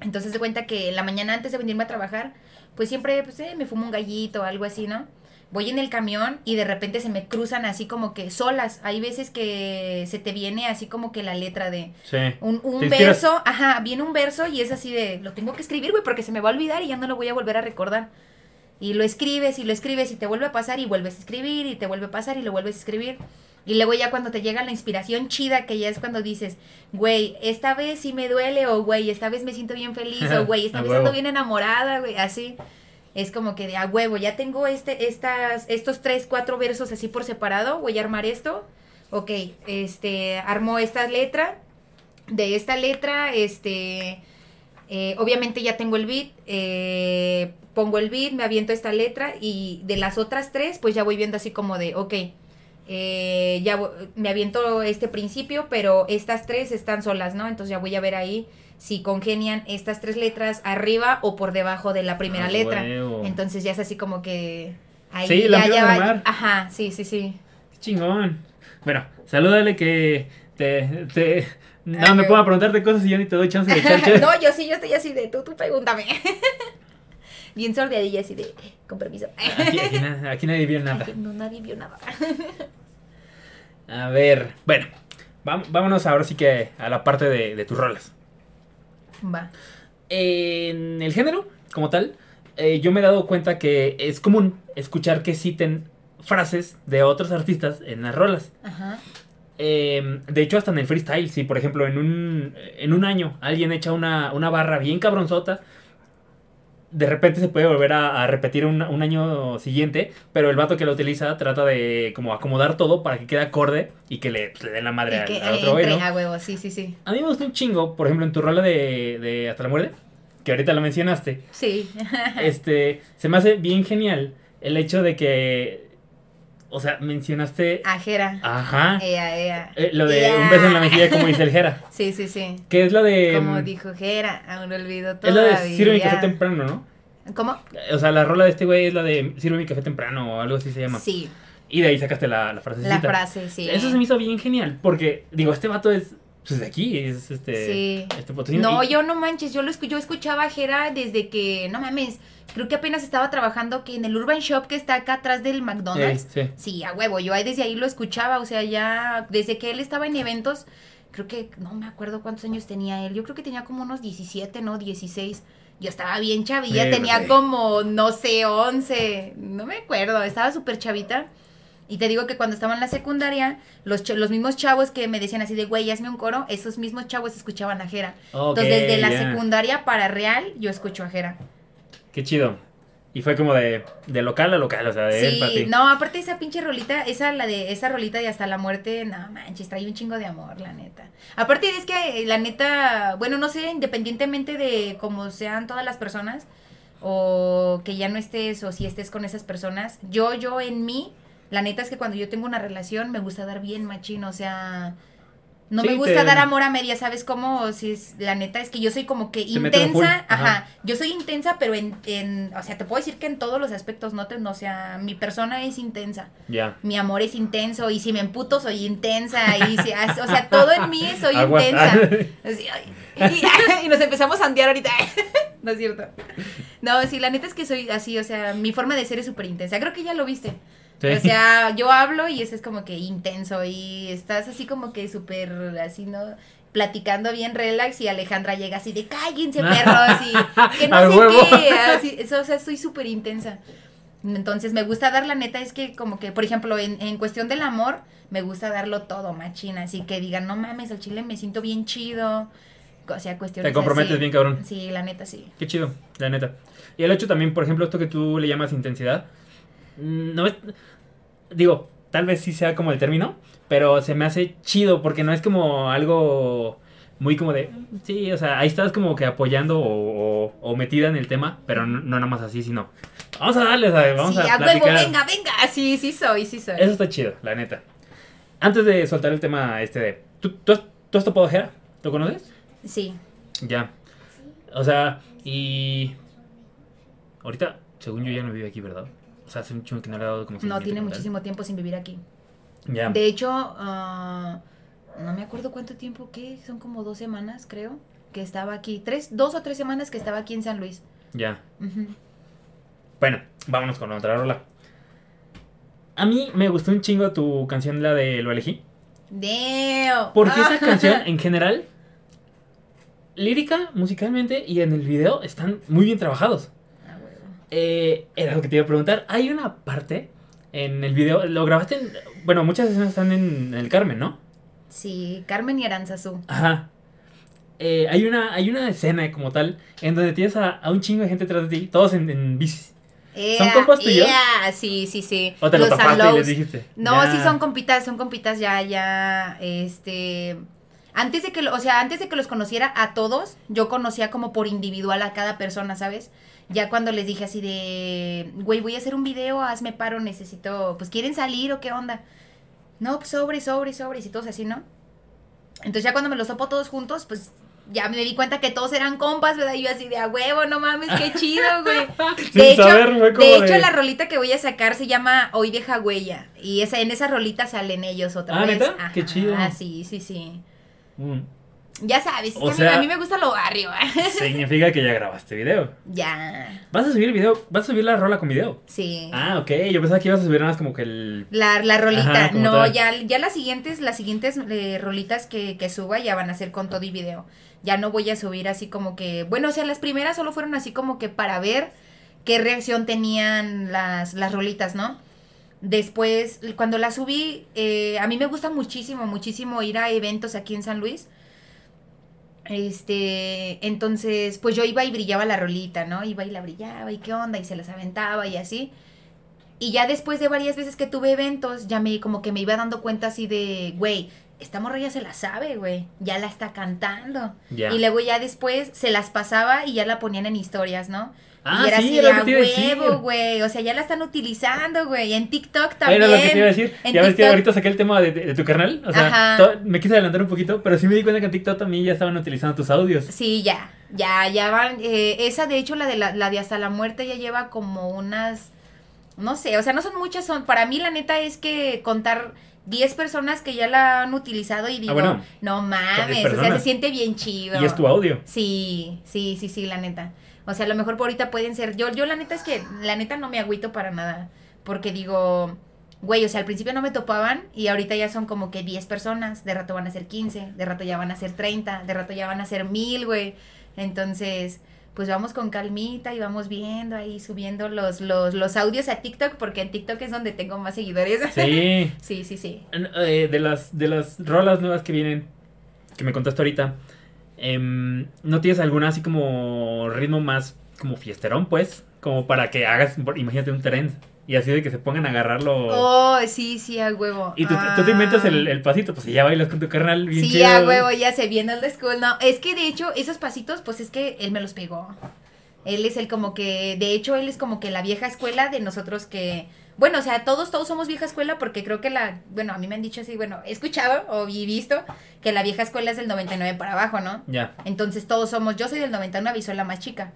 Entonces de cuenta que la mañana antes de venirme a trabajar, pues siempre pues, eh, me fumo un gallito o algo así, ¿no? Voy en el camión y de repente se me cruzan así como que solas. Hay veces que se te viene así como que la letra de Sí. un, un verso, ajá, viene un verso y es así de, lo tengo que escribir, güey, porque se me va a olvidar y ya no lo voy a volver a recordar. Y lo escribes y lo escribes y te vuelve a pasar y vuelves a escribir y te vuelve a pasar y lo vuelves a escribir. Y luego ya cuando te llega la inspiración chida, que ya es cuando dices, güey, esta vez sí me duele, o güey, esta vez me siento bien feliz, [LAUGHS] o güey, esta vez ando bien enamorada, güey, así. Es como que de a huevo, ya tengo este, estas, estos tres, cuatro versos así por separado, voy a armar esto. Ok, este, armó esta letra. De esta letra, este, eh, obviamente ya tengo el beat, eh, pongo el beat, me aviento esta letra y de las otras tres, pues ya voy viendo así como de, ok, eh, ya me aviento este principio, pero estas tres están solas, ¿no? Entonces ya voy a ver ahí si congenian estas tres letras arriba o por debajo de la primera Ah, letra. huevo. Entonces ya es así como que ahí Sí, la ya, ya a va-. Ajá, sí, sí, sí. Qué chingón. Bueno, salúdale que te... te no, Ah, me pongo a preguntarte cosas y yo ni te doy chance de echar [LAUGHS] no, yo sí, yo estoy así de tú, tú pregúntame. [LAUGHS] bien sordeadilla, así de, con permiso. Aquí, aquí na- [LAUGHS] aquí nadie vio nada. Aquí no, nadie vio nada. A ver, bueno, vámonos ahora sí que a la parte de, de tus rolas. Va. En el género, como tal, eh, yo me he dado cuenta que es común escuchar que citen frases de otros artistas en las rolas. Ajá. Eh, de hecho, hasta en el freestyle, si por ejemplo en un, en un año alguien echa una, una barra bien cabronzota, de repente se puede volver a, a repetir un, un año siguiente, pero el vato que lo utiliza trata de como acomodar todo para que quede acorde y que le, pues, le den la madre al, que al otro entre ¿no? a huevo, sí, sí, sí. A mí me gusta un chingo, por ejemplo, en tu rola de, de Hasta la muerte, que ahorita lo mencionaste, Sí. [LAUGHS] este, se me hace bien genial el hecho de que, o sea, mencionaste, Ajera. ajá, Ea, ea. eh, lo de Ea. un beso en la mejilla como dice el Jera. [LAUGHS] Sí, sí, sí. Que es la de. Como mm, dijo Jera, aún no olvido Es la de Sirve mi café temprano, ¿no? ¿Cómo? O sea, la rola de este güey es la de Sirve mi café temprano o algo así se llama. Sí, Y de ahí sacaste la, la frasecita. la frase, sí. Eso se me hizo bien genial. Porque, digo, este vato es. Pues de aquí, es este. Sí. Este. No, Y- yo no manches, yo lo escu- yo escuchaba a Jera desde que, no mames, creo que apenas estaba trabajando que en el Urban Shop que está acá atrás del McDonald's. Sí, sí. Sí, a huevo, yo ahí desde ahí lo escuchaba, o sea, ya desde que él estaba en eventos, creo que, no me acuerdo cuántos años tenía él, yo creo que tenía como unos 17, ¿no? 16. Yo estaba bien chavilla, tenía como, no sé, 11, no me acuerdo, estaba súper chavita. Y te digo que cuando estaba en la secundaria, los, los mismos chavos que me decían así de, güey, hazme un coro, esos mismos chavos escuchaban a Jera. Entonces, desde la secundaria para real, yo escucho a Jera. Qué chido. Y fue como de, de local a local, o sea, de Sí, no, aparte esa pinche rolita, esa la de esa rolita de hasta la muerte, no manches, trae un chingo de amor, la neta. Aparte es que eh, la neta, bueno, no sé, independientemente de cómo sean todas las personas o que ya no estés o si estés con esas personas, yo yo en mí, la neta es que cuando yo tengo una relación me gusta dar bien machín, o sea, no Sí, me gusta te- dar amor a media, ¿sabes cómo? O si es, la neta es que yo soy como que Te intensa, ajá. ajá, yo soy intensa, pero en, en, o sea, te puedo decir que en todos los aspectos, no te, no, o sea, mi persona es intensa, Ya. mi amor es intenso, y si me emputo soy intensa, y si, [LAUGHS] o sea, todo en mí soy intensa. [LAUGHS] Y, [LAUGHS] y nos empezamos a andear ahorita. No es cierto. No, sí, la neta es que soy así, o sea, mi forma de ser es súper intensa. Creo que ya lo viste. Sí. O sea, yo hablo y ese es como que intenso y estás así como que súper así, ¿no? Platicando bien relax y Alejandra llega así de cállense perros y [LAUGHS] que no sé huevo. qué. Así, eso, o sea, soy súper intensa. Entonces me gusta dar la neta, es que como que, por ejemplo, en, en cuestión del amor, me gusta darlo todo, machina. Así que digan, no mames, al chile me siento bien chido. O sea, cuestiones Te comprometes así. bien, cabrón. Sí, la neta sí. Qué chido, la neta. Y el hecho también, por ejemplo, esto que tú le llamas intensidad, no es, digo, tal vez sí sea como el término, pero se me hace chido porque no es como algo muy como de, "Mm, sí, o sea, ahí estás como que apoyando o, o- o metida en el tema, pero no, no nada más así, sino, vamos a darle, sea, vamos sí, a a huevo, platicar. venga, venga. Sí, sí soy, sí soy. Eso está chido, la neta. Antes de soltar el tema este de, ¿tú, tú has, tú has topado Jera? ¿Lo conoces? Sí. Ya. O sea, y. Ahorita, según yo, ya no vive aquí, ¿verdad? O sea, hace un chingo que no le ha dado como No, tiene muchísimo tiempo sin vivir aquí. Ya. De hecho, ah, no me acuerdo cuánto tiempo, ¿qué? Son como dos semanas, creo, que estaba aquí. Tres, dos o tres semanas que estaba aquí en San Luis. Ya. Bueno, vámonos con otra rola. A mí me gustó un chingo tu canción, la de Lo elegí. Damn. Porque esa [LAUGHS] canción, en general, lírica, musicalmente y en el video están muy bien trabajados. Eh, era lo que te iba a preguntar. Hay una parte en el video, lo grabaste en. Bueno, muchas escenas están en el Carmen, ¿no? Sí, Carmen y Aranzazú. Ajá. Eh, hay, una, hay una escena como tal en donde tienes a, a un chingo de gente detrás de ti, todos en, en bicis. ¿Son compas tuyos? ea, Sí, sí, sí. O te lo Los tapaste y Allows. les dijiste. No, sí son compitas, son compitas ya, ya, este... Antes de que, lo- o sea, antes de que los conociera a todos, yo conocía como por individual a cada persona, ¿sabes? Ya cuando les dije así de, güey, voy a hacer un video, hazme paro, necesito, pues, ¿quieren salir o qué onda? No, pues, sobre, sobre, sobres y todos así, ¿no? Entonces ya cuando me los topo todos juntos, pues, ya me di cuenta que todos eran compas, ¿verdad? Y yo así de, a huevo, no mames, qué chido, güey. [LAUGHS] Sin De hecho, saber, de hecho, de- la rolita que voy a sacar se llama Hoy deja huella. Y esa, en esa rolita salen ellos otra Ah, vez. ¿neta? Qué chido. Ah, sí, sí, sí. Mm. Ya sabes, es O que a mí- sea- a mí me gusta lo barrio. [LAUGHS] Significa que ya grabaste video. ya, ¿Vas a subir el video? ¿Vas a subir la rola con video? sí. Ah, ok. Yo pensaba que ibas a subir nada más como que el. La, la rolita, Ajá, no, tal. ya, ya las siguientes, las siguientes eh, rolitas que, que suba ya van a ser con todo y video. Ya no voy a subir así como que, bueno, o sea, las primeras solo fueron así como que para ver qué reacción tenían las, las rolitas, ¿no? Después, cuando las subí, eh, a mí me gusta muchísimo, muchísimo ir a eventos aquí en San Luis. Este, entonces, pues yo iba y brillaba la rolita, ¿no? Iba y la brillaba y qué onda y se las aventaba y así. Y ya después de varias veces que tuve eventos, ya me como que me iba dando cuenta así de, güey, esta morra ya se la sabe, güey, ya la está cantando. Y luego ya después se las pasaba y ya la ponían en historias, ¿no? Ah, y era sí, así era de lo a que te iba a decir. huevo, güey. O sea, ya la están utilizando, güey. En TikTok también. Era lo que te iba a decir. En ya ves que TikTok- ahorita saqué el tema de, de- de tu carnal. O sea, me quise adelantar un poquito, pero sí me di cuenta que en TikTok también ya estaban utilizando tus audios. Sí, ya, ya, ya van. eh, esa, de hecho, la de la, la de hasta la muerte ya lleva como unas, no sé, o sea, no son muchas, son, para mí la neta es que contar 10 personas que ya la han utilizado y digo, Ah, bueno. no mames, o sea, se siente bien chido. Y es tu audio. Sí, sí, sí, sí, la neta. O sea, a lo mejor por ahorita pueden ser. Yo, yo la neta es que, la neta no me agüito para nada. Porque digo, güey, o sea, al principio no me topaban y ahorita ya son como que 10 personas. De rato van a ser 15, de rato ya van a ser 30, de rato ya van a ser 1000, güey. Entonces, pues vamos con calmita y vamos viendo ahí, subiendo los, los, los audios a TikTok, porque en TikTok es donde tengo más seguidores. Sí. [LAUGHS] sí, sí, sí. Eh, de las de las rolas nuevas que vienen, que me contaste ahorita, em, ¿no tienes alguna así como ritmo más como fiesterón, pues? Como para que hagas, imagínate un trend y así de que se pongan a agarrarlo. Oh, sí, sí, a huevo. Y tú, tú te inventas el, el pasito, pues y ya bailas con tu carnal bien Sí, chido. a huevo, ya se viene el de school. No, es que de hecho, esos pasitos, pues es que él me los pegó. Él es el como que, de hecho, él es como que la vieja escuela de nosotros que, bueno, o sea, todos, todos somos vieja escuela porque creo que la, bueno, a mí me han dicho así, bueno, he escuchado o y visto que la vieja escuela es del 99 para abajo, ¿no? Ya. Entonces todos somos, yo soy del 99 y soy la más chica.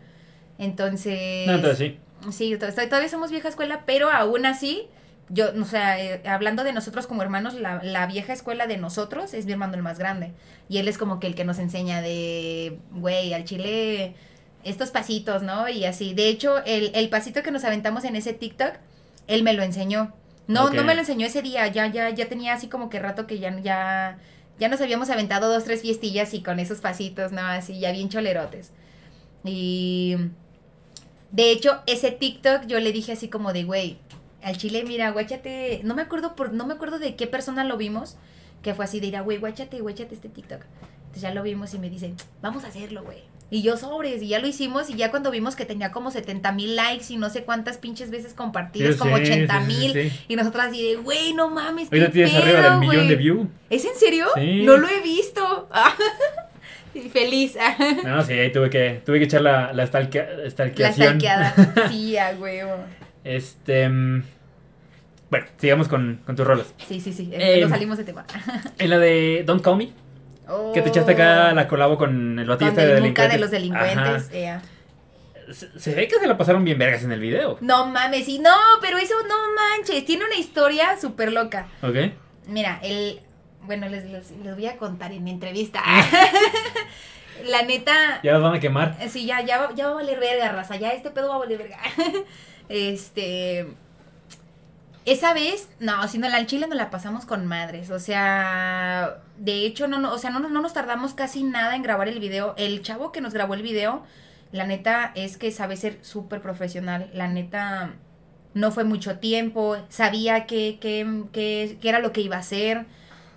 Entonces... No, entonces sí. Sí, todavía somos vieja escuela, pero aún así, yo, o sea, eh, hablando de nosotros como hermanos, la, la vieja escuela de nosotros es mi hermano el más grande. Y él es como que el que nos enseña de, güey, al chile, estos pasitos, ¿no? Y así. De hecho, el, el pasito que nos aventamos en ese TikTok, él me lo enseñó. No, no me lo enseñó ese día, ya, ya, ya tenía así como que rato que ya, ya, ya nos habíamos aventado dos, tres fiestillas y con esos pasitos, ¿no? Así, ya bien cholerotes. Y de hecho, ese TikTok yo le dije así como de, güey, al chile, mira, guáchate, no me acuerdo por, no me acuerdo de qué persona lo vimos, que fue así de ir a, güey, guáchate, guáchate este TikTok. Ya lo vimos y me dicen, vamos a hacerlo, güey. Y yo sobres, y ya lo hicimos, y ya cuando vimos que tenía como 70 mil likes y no sé cuántas pinches veces compartidos, Sí, como sí, 80 sí, sí, mil, sí. y nosotras así de, güey, no mames, Ahorita qué tienes arriba pedo, del millón de güey". views. ¿Es en serio? No lo he visto. [LAUGHS] Y Feliz. No, sí, ahí tuve que, tuve que echar la, la stalkea- La stalkeación. stalkeada. [LAUGHS] Sí, a huevo. Este. mm, Bueno, sigamos con, con tus rolas. Sí, sí, sí. Eh, nos salimos de tema. [LAUGHS] En la de Don't Call Me, que te echaste acá la colabo con el Oh. Batista el de delincuentes. de los delincuentes. Se, se ve que se la pasaron bien vergas en el video. No mames, sí, no, pero eso no manches. Tiene una historia súper loca. ¿Ok? Mira, el. Bueno, les, les, les voy a contar en mi entrevista. Ah. [LAUGHS] la neta. Ya las van a quemar. Sí, ya, ya, ya va a valer verga, raza. Ya este pedo va a valer verga. [LAUGHS] este. Esa vez, no, si no, la al chile nos la pasamos con madres. O sea, de hecho, no, no, o sea, no, no nos tardamos casi nada en grabar el video. El chavo que nos grabó el video, la neta es que sabe ser súper profesional. La neta, no fue mucho tiempo. Sabía que, que, que, que era lo que iba a hacer.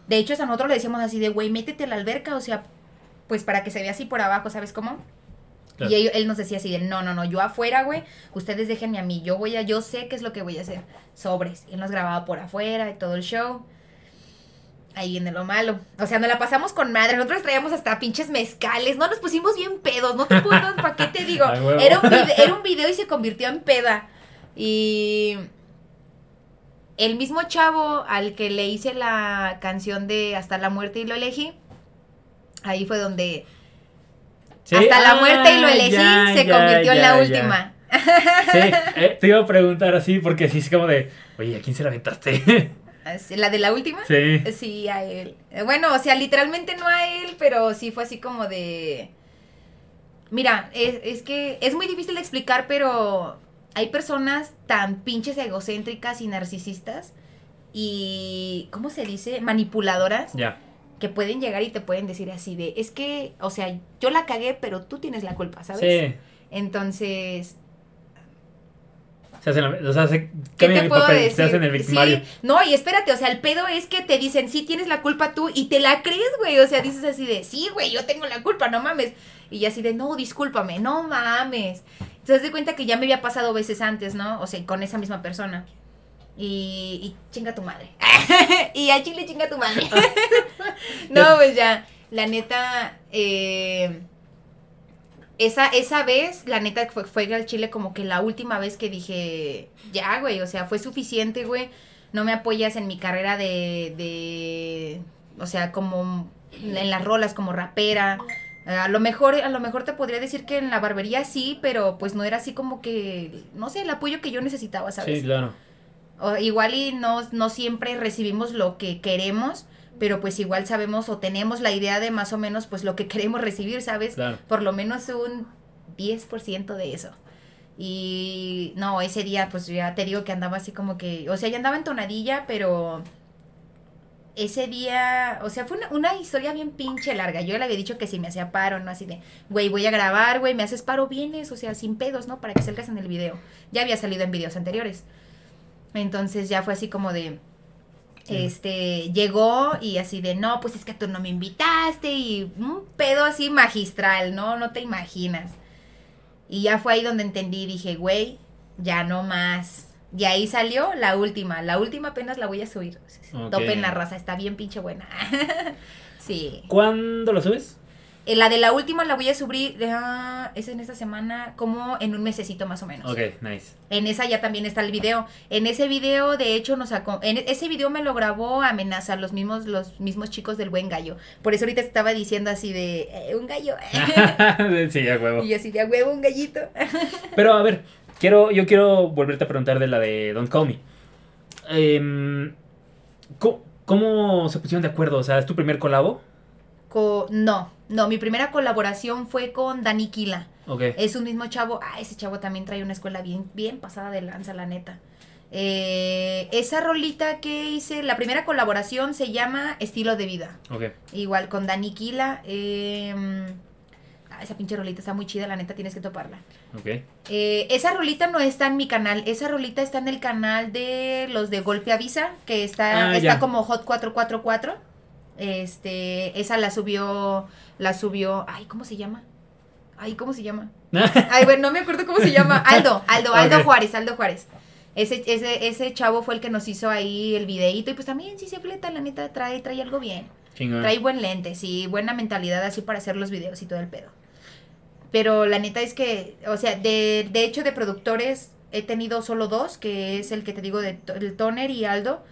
De hecho, a nosotros le decíamos así de, güey, métete a la alberca, o sea, pues para que se vea así por abajo, ¿sabes cómo? Claro. Y él, él nos decía así de, no, no, no, yo afuera, güey, ustedes déjenme a mí, yo voy a, yo sé qué es lo que voy a hacer. Sobres. Él nos grababa por afuera y todo el show. Ahí viene lo malo. O sea, nos la pasamos con madre. Nosotros traíamos hasta pinches mezcales. No, nos pusimos bien pedos. No te puedo, [LAUGHS] ¿para qué te digo? Era un, [LAUGHS] era un video y se convirtió en peda. Y el mismo chavo al que le hice la canción de Hasta la muerte y lo elegí, ahí fue donde Sí, Hasta la ah, muerte y lo elegí ya, se ya, convirtió en la última. Sí, [LAUGHS] eh, te iba a preguntar así porque sí es como de, oye, ¿a quién se la aventaste? Así, ¿La de la última? Sí. Sí, a él. Eh, Bueno, o sea, literalmente no a él, pero sí fue así como de... Mira, es, es que es muy difícil de explicar, pero hay personas tan pinches egocéntricas y narcisistas y, ¿cómo se dice? Manipuladoras Ya. Que pueden llegar y te pueden decir así de, es que, o sea, yo la cagué, pero tú tienes la culpa, ¿sabes? Sí. Entonces, Se hacen o sea, se ¿Qué te puedo papel, decir? se hacen el victimario. Sí, no, y espérate, o sea, el pedo es que te dicen, sí, tienes la culpa tú, y te la crees, güey. O sea, dices así de, sí, güey, yo tengo la culpa, no mames. Y así de, no, discúlpame, no mames. Entonces de cuenta que ya me había pasado veces antes, ¿no? O sea, con esa misma persona. Y, y chinga tu madre. [LAUGHS] y a Chile chinga tu madre. [LAUGHS] no, pues ya, la neta, eh, esa, esa vez, la neta, fue, fue al Chile como que la última vez que dije, ya, güey, o sea, fue suficiente, güey. No me apoyas en mi carrera de, de, o sea, como en las rolas, como rapera. A lo mejor, a lo mejor te podría decir que en la barbería sí, pero pues no era así como que, no sé, el apoyo que yo necesitaba, ¿sabes? Sí, claro. O igual y no, no siempre recibimos lo que queremos, pero pues igual sabemos o tenemos la idea de más o menos pues lo que [LAUGHS] queremos recibir, ¿sabes? Claro. Por lo menos un 10% de eso. Y no, ese día pues ya te digo que andaba así como que, o sea, ya andaba en tonadilla, pero ese día, o sea, fue una, una historia bien pinche larga. Yo le había dicho que si me hacía paro, ¿no? Así de, güey, voy a grabar, güey, me haces paro, vienes, o sea, sin pedos, ¿no? Para que salgas en el video. Ya había salido en videos anteriores. Entonces ya fue así como de, este, llegó y así de, no, pues es que tú no me invitaste y un pedo así magistral, ¿no? No te imaginas. Y ya fue ahí donde entendí, dije, güey, ya no más. Y ahí salió la última, la última apenas la voy a subir. Ok. Topen la raza, está bien pinche buena. [LAUGHS] sí. ¿Cuándo lo subes? Eh, La de la última la voy a subir, ah, es en esta semana, como en un mesecito más o menos. Ok, nice. En esa ya también está el video. En ese video, de hecho, nos aco- en ese video me lo grabó Amenaza, los mismos, los mismos chicos del buen gallo. Por eso ahorita estaba diciendo así de eh, un gallo. [LAUGHS] sí, ya huevo. y yo así de "A huevo, un gallito. [LAUGHS] Pero a ver, quiero, yo quiero volverte a preguntar de la de Don't Call Me. Em, ¿cómo, cómo se pusieron de acuerdo? O sea, ¿es tu primer colabo? Co- no, no, mi primera colaboración fue con Dani Kila. Ok. Es un mismo chavo. Ah, ese chavo también trae una escuela bien, bien pasada de lanza, la neta. Eh, esa rolita que hice, la primera colaboración se llama Estilo de Vida. Ok. Igual con Dani Kila. eh, ah, esa pinche rolita está muy chida, la neta tienes que toparla. Ok. Eh, esa rolita no está en mi canal, esa rolita está en el canal de los de Golpe Avisa, que está, Ah, está ya. como Hot 444. Este, esa la subió, la subió, ay, ¿cómo se llama? Ay, ¿cómo se llama? [LAUGHS] Ay, bueno, no me acuerdo cómo se llama. Aldo, Aldo, Aldo. Juárez, Aldo Juárez. Ese, ese, ese chavo fue el que nos hizo ahí el videíto y pues también sí se fleta, la neta trae, trae algo bien. Chingón. Trae buen lente, sí, buena mentalidad así para hacer los videos y todo el pedo. Pero la neta es que, o sea, de, de hecho de productores he tenido solo dos, que es el que te digo de el Toner y Aldo.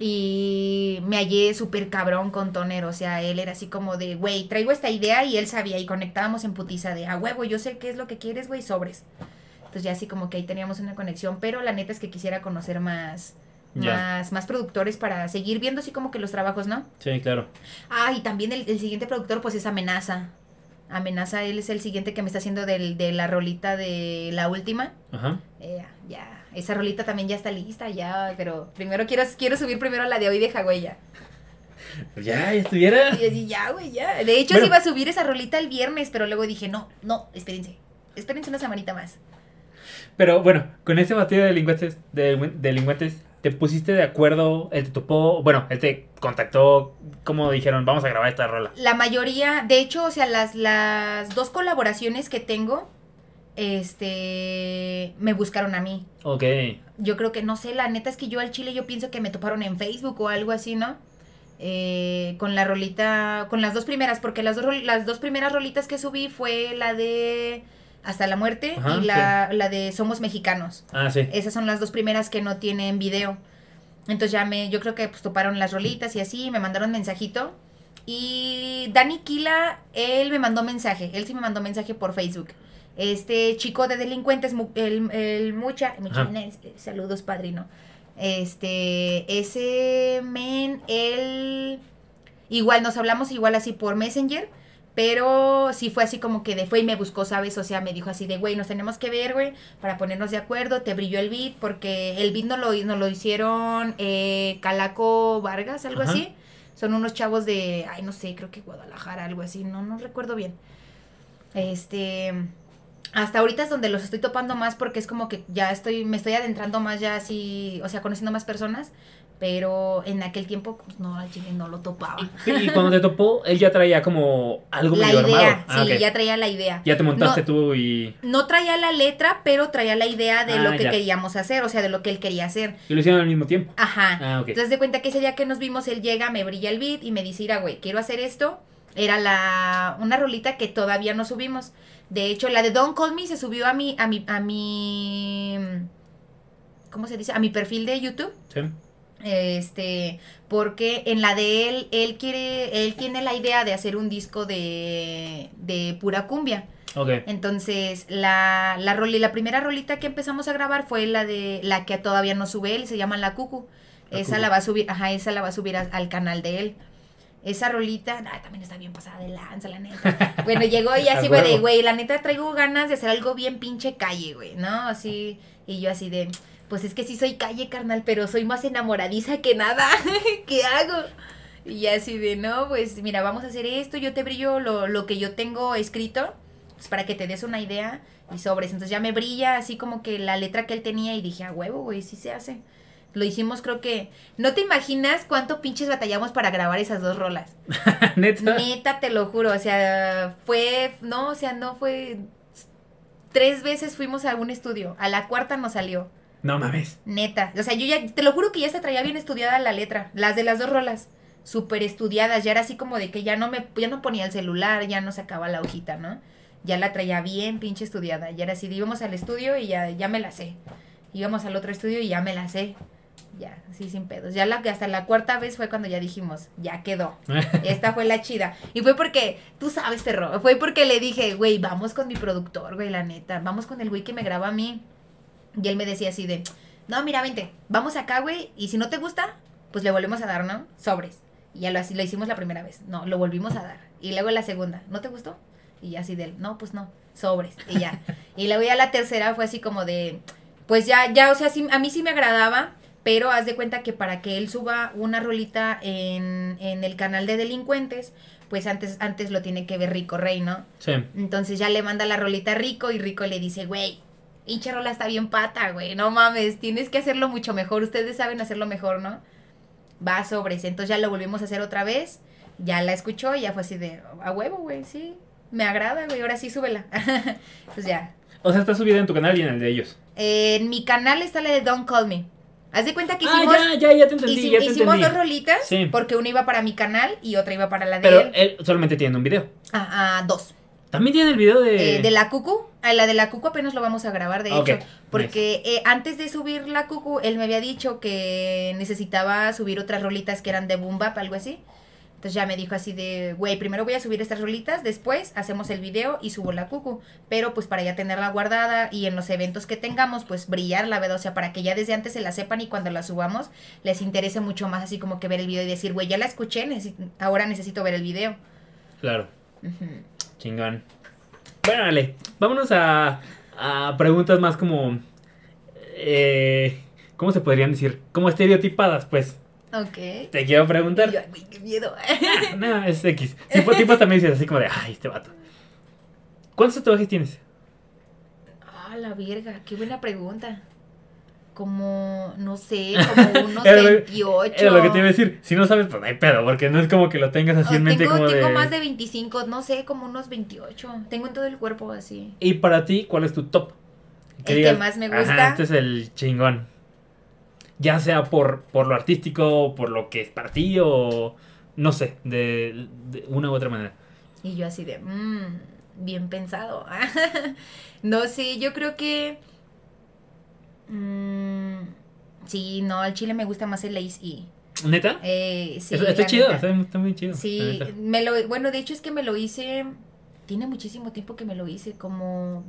Y me hallé súper cabrón con Toner, o sea, él era así como de, güey, traigo esta idea y él sabía y conectábamos en putiza de, a huevo, yo sé qué es lo que quieres, güey, sobres. Entonces ya así como que ahí teníamos una conexión, pero la neta es que quisiera conocer más, Ya. más, más productores para seguir viendo así como que los trabajos, ¿no? Sí, claro. Ah, y también el, el siguiente productor, pues es Amenaza. Amenaza, él es el siguiente que me está haciendo del, de la rolita de la última. Ajá. Eh, ya, esa rolita también ya está lista, ya, pero primero quiero, quiero subir primero la de hoy de ya. Pues ya, estuviera. Y ya, güey, ya. De hecho, Bueno. iba a subir esa rolita el viernes, pero luego dije, no, no, espérense. Espérense una semanita más. Pero bueno, con ese batido de delincuentes, de delincuentes, ¿te pusiste de acuerdo? Él te topó, bueno, él te contactó, como dijeron, vamos a grabar esta rola. La mayoría, de hecho, o sea, las, las dos colaboraciones que tengo, este, me buscaron a mí. Ok. yo creo que, no sé, la neta es que yo al chile yo pienso que me toparon en Facebook o algo así, ¿no? Eh, con la rolita, con las dos primeras, porque las dos, las dos primeras rolitas que subí fue la de Hasta la Muerte Ajá, y la, la de Somos Mexicanos. Ah, sí. Esas son las dos primeras que no tienen video. Entonces ya me, yo creo que pues toparon las rolitas y así, me mandaron mensajito. Y Dani Kila, él me mandó mensaje, él sí me mandó mensaje por Facebook. Este chico de delincuentes, el, el mucha, Ajá. saludos padrino. Este, ese men, él, igual nos hablamos igual así por Messenger, pero sí fue así como que de fue y me buscó, ¿sabes? O sea, me dijo así de, güey, nos tenemos que ver, güey, para ponernos de acuerdo. Te brilló el beat, porque el beat no lo, no lo hicieron eh, Calaco Vargas, algo Ajá. así. Son unos chavos de, ay, no sé, creo que Guadalajara, algo así, no, no recuerdo bien. Este, hasta ahorita es donde los estoy topando más porque es como que ya estoy, me estoy adentrando más ya así, o sea, conociendo más personas, pero en aquel tiempo, pues no, al chile no lo topaba. Sí, y cuando te topó, él ya traía como algo La medio idea, armado. Ah, sí, ok. ya traía la idea. Ya te montaste No. tú y, No traía la letra, pero traía la idea de Ah, lo que ya. queríamos hacer, o sea, de lo que él quería hacer. y lo hicieron al mismo tiempo. Ajá. Ah, ok. Entonces de cuenta que ese día que nos vimos, él llega, me brilla el beat y me dice, mira, güey, quiero hacer esto. Era la una rolita que todavía no subimos. De hecho, la de Don't Call Me se subió a mi, a mi, a mi, ¿cómo se dice? A mi perfil de YouTube. Sí. Este, porque en la de él, él quiere, él tiene la idea de hacer un disco de, de pura cumbia. Ok. Entonces, la, la, roli- la primera rolita que empezamos a grabar fue la de la que todavía no sube él, se llama La Cucu. La esa Cucu. la va a subir, ajá, esa la va a subir a- al canal de él. Esa rolita, ay, también está bien pasada de lanza, la neta. [LAUGHS] Bueno, llegó y así fue de, güey, la neta traigo ganas de hacer algo bien pinche calle, güey, ¿no? Así, y yo así de, pues es que sí soy calle, carnal, pero soy más enamoradiza que nada. [LAUGHS] ¿Qué hago? Y así de, no, pues mira, vamos a hacer esto, yo te brillo lo, lo que yo tengo escrito, pues, para que te des una idea y sobres. Entonces ya me brilla así como que la letra que él tenía y dije, a huevo, güey, sí se hace. Lo hicimos creo que... No te imaginas cuánto pinches batallamos para grabar esas dos rolas. [LAUGHS] Neta. Neta, te lo juro. O sea, fue... No, o sea, no fue... Tres veces fuimos a un estudio. A la cuarta nos salió. No mames. Neta. O sea, yo ya... Te lo juro que ya se traía bien estudiada la letra. Las de las dos rolas. Súper estudiadas. Ya era así como de que ya no me... Ya no ponía el celular. Ya no sacaba la hojita, ¿no? Ya la traía bien pinche estudiada. Ya era así. Íbamos al estudio y ya, ya me la sé. Íbamos al otro estudio y ya me la sé. Ya, así sin pedos. Ya la, hasta la cuarta vez fue cuando ya dijimos, ya quedó. [LAUGHS] Esta fue la chida. Y fue porque, tú sabes, perro, fue porque le dije, güey, vamos con mi productor, güey, la neta. Vamos con el güey que me graba a mí. Y él me decía así de, no, mira, vente, vamos acá, güey, y si no te gusta, pues le volvemos a dar, ¿no? Sobres. Y ya lo, así, lo hicimos la primera vez. No, lo volvimos a dar. Y luego la segunda, ¿no te gustó? Y ya así de él, no, pues no, sobres. Y ya. [LAUGHS] y luego ya la tercera fue así como de, pues ya, ya, o sea, sí, a mí sí me agradaba, pero haz de cuenta que para que él suba una rolita en, en el canal de delincuentes, pues antes, antes lo tiene que ver Rico Rey, ¿no? Sí. Entonces ya le manda la rolita a Rico y Rico le dice, güey, hincha rola está bien pata, güey, no mames, tienes que hacerlo mucho mejor, ustedes saben hacerlo mejor, ¿no? Va sobres, entonces ya lo volvimos a hacer otra vez, ya la escuchó y ya fue así de, a huevo, güey, sí, me agrada, güey, ahora sí súbela. [LAUGHS] pues ya. O sea, está subida en tu canal y en el de ellos. en mi canal está la de Don't Call Me. Haz de cuenta que Ah, hicimos... ya, ya, ya te entendí, hici- ya te hicimos entendí. dos rolitas, Sí. porque una iba para mi canal y otra iba para la de Pero él. él solamente tiene un video. Ah, ah, dos. También tiene el video de... Eh, de la cucu, a la de la cucu apenas lo vamos a grabar, de Ok, hecho. Porque eh, antes de subir la cucu, él me había dicho que necesitaba subir otras rolitas que eran de boom bap, algo así. Entonces ya me dijo así de, güey, primero voy a subir estas rolitas, después hacemos el video y subo la cucu. Pero pues para ya tenerla guardada y en los eventos que tengamos, pues brillar la verdad, o sea, para que ya desde antes se la sepan y cuando la subamos les interese mucho más así como que ver el video y decir, güey, ya la escuché, ahora necesito ver el video. Claro, chingón. Bueno, dale, vámonos a, a preguntas más como... Eh, ¿Cómo se podrían decir? Como estereotipadas, pues. Ok. Te quiero preguntar. Y yo, güey, qué miedo. [LAUGHS] No, es X. Tipo, tipo también dices así como de, ay, este vato. ¿Cuántos tatuajes tienes? Ah, la verga, qué buena pregunta. Como, no sé, como [LAUGHS] unos Era lo- 28. Era lo que te iba a decir. Si no sabes, pues no hay pedo, porque no es como que lo tengas así Oh, en mente tengo, como tengo de... más de 25, no sé, como unos 28. Tengo en todo el cuerpo así. Y para ti, ¿cuál es tu top? El que más me gusta. Ajá, este es el chingón. Ya sea por, por lo artístico, por lo que es para ti, o no sé, de, de una u otra manera. Y yo así de, mmm, bien pensado. [LAUGHS] no sé, yo creo que... mm, sí, no, al chile me gusta más el Ace E. ¿Neta? Eh, sí, está está chido, está, está muy chido. Sí, me lo, bueno, de hecho es que me lo hice, tiene muchísimo tiempo que me lo hice, como,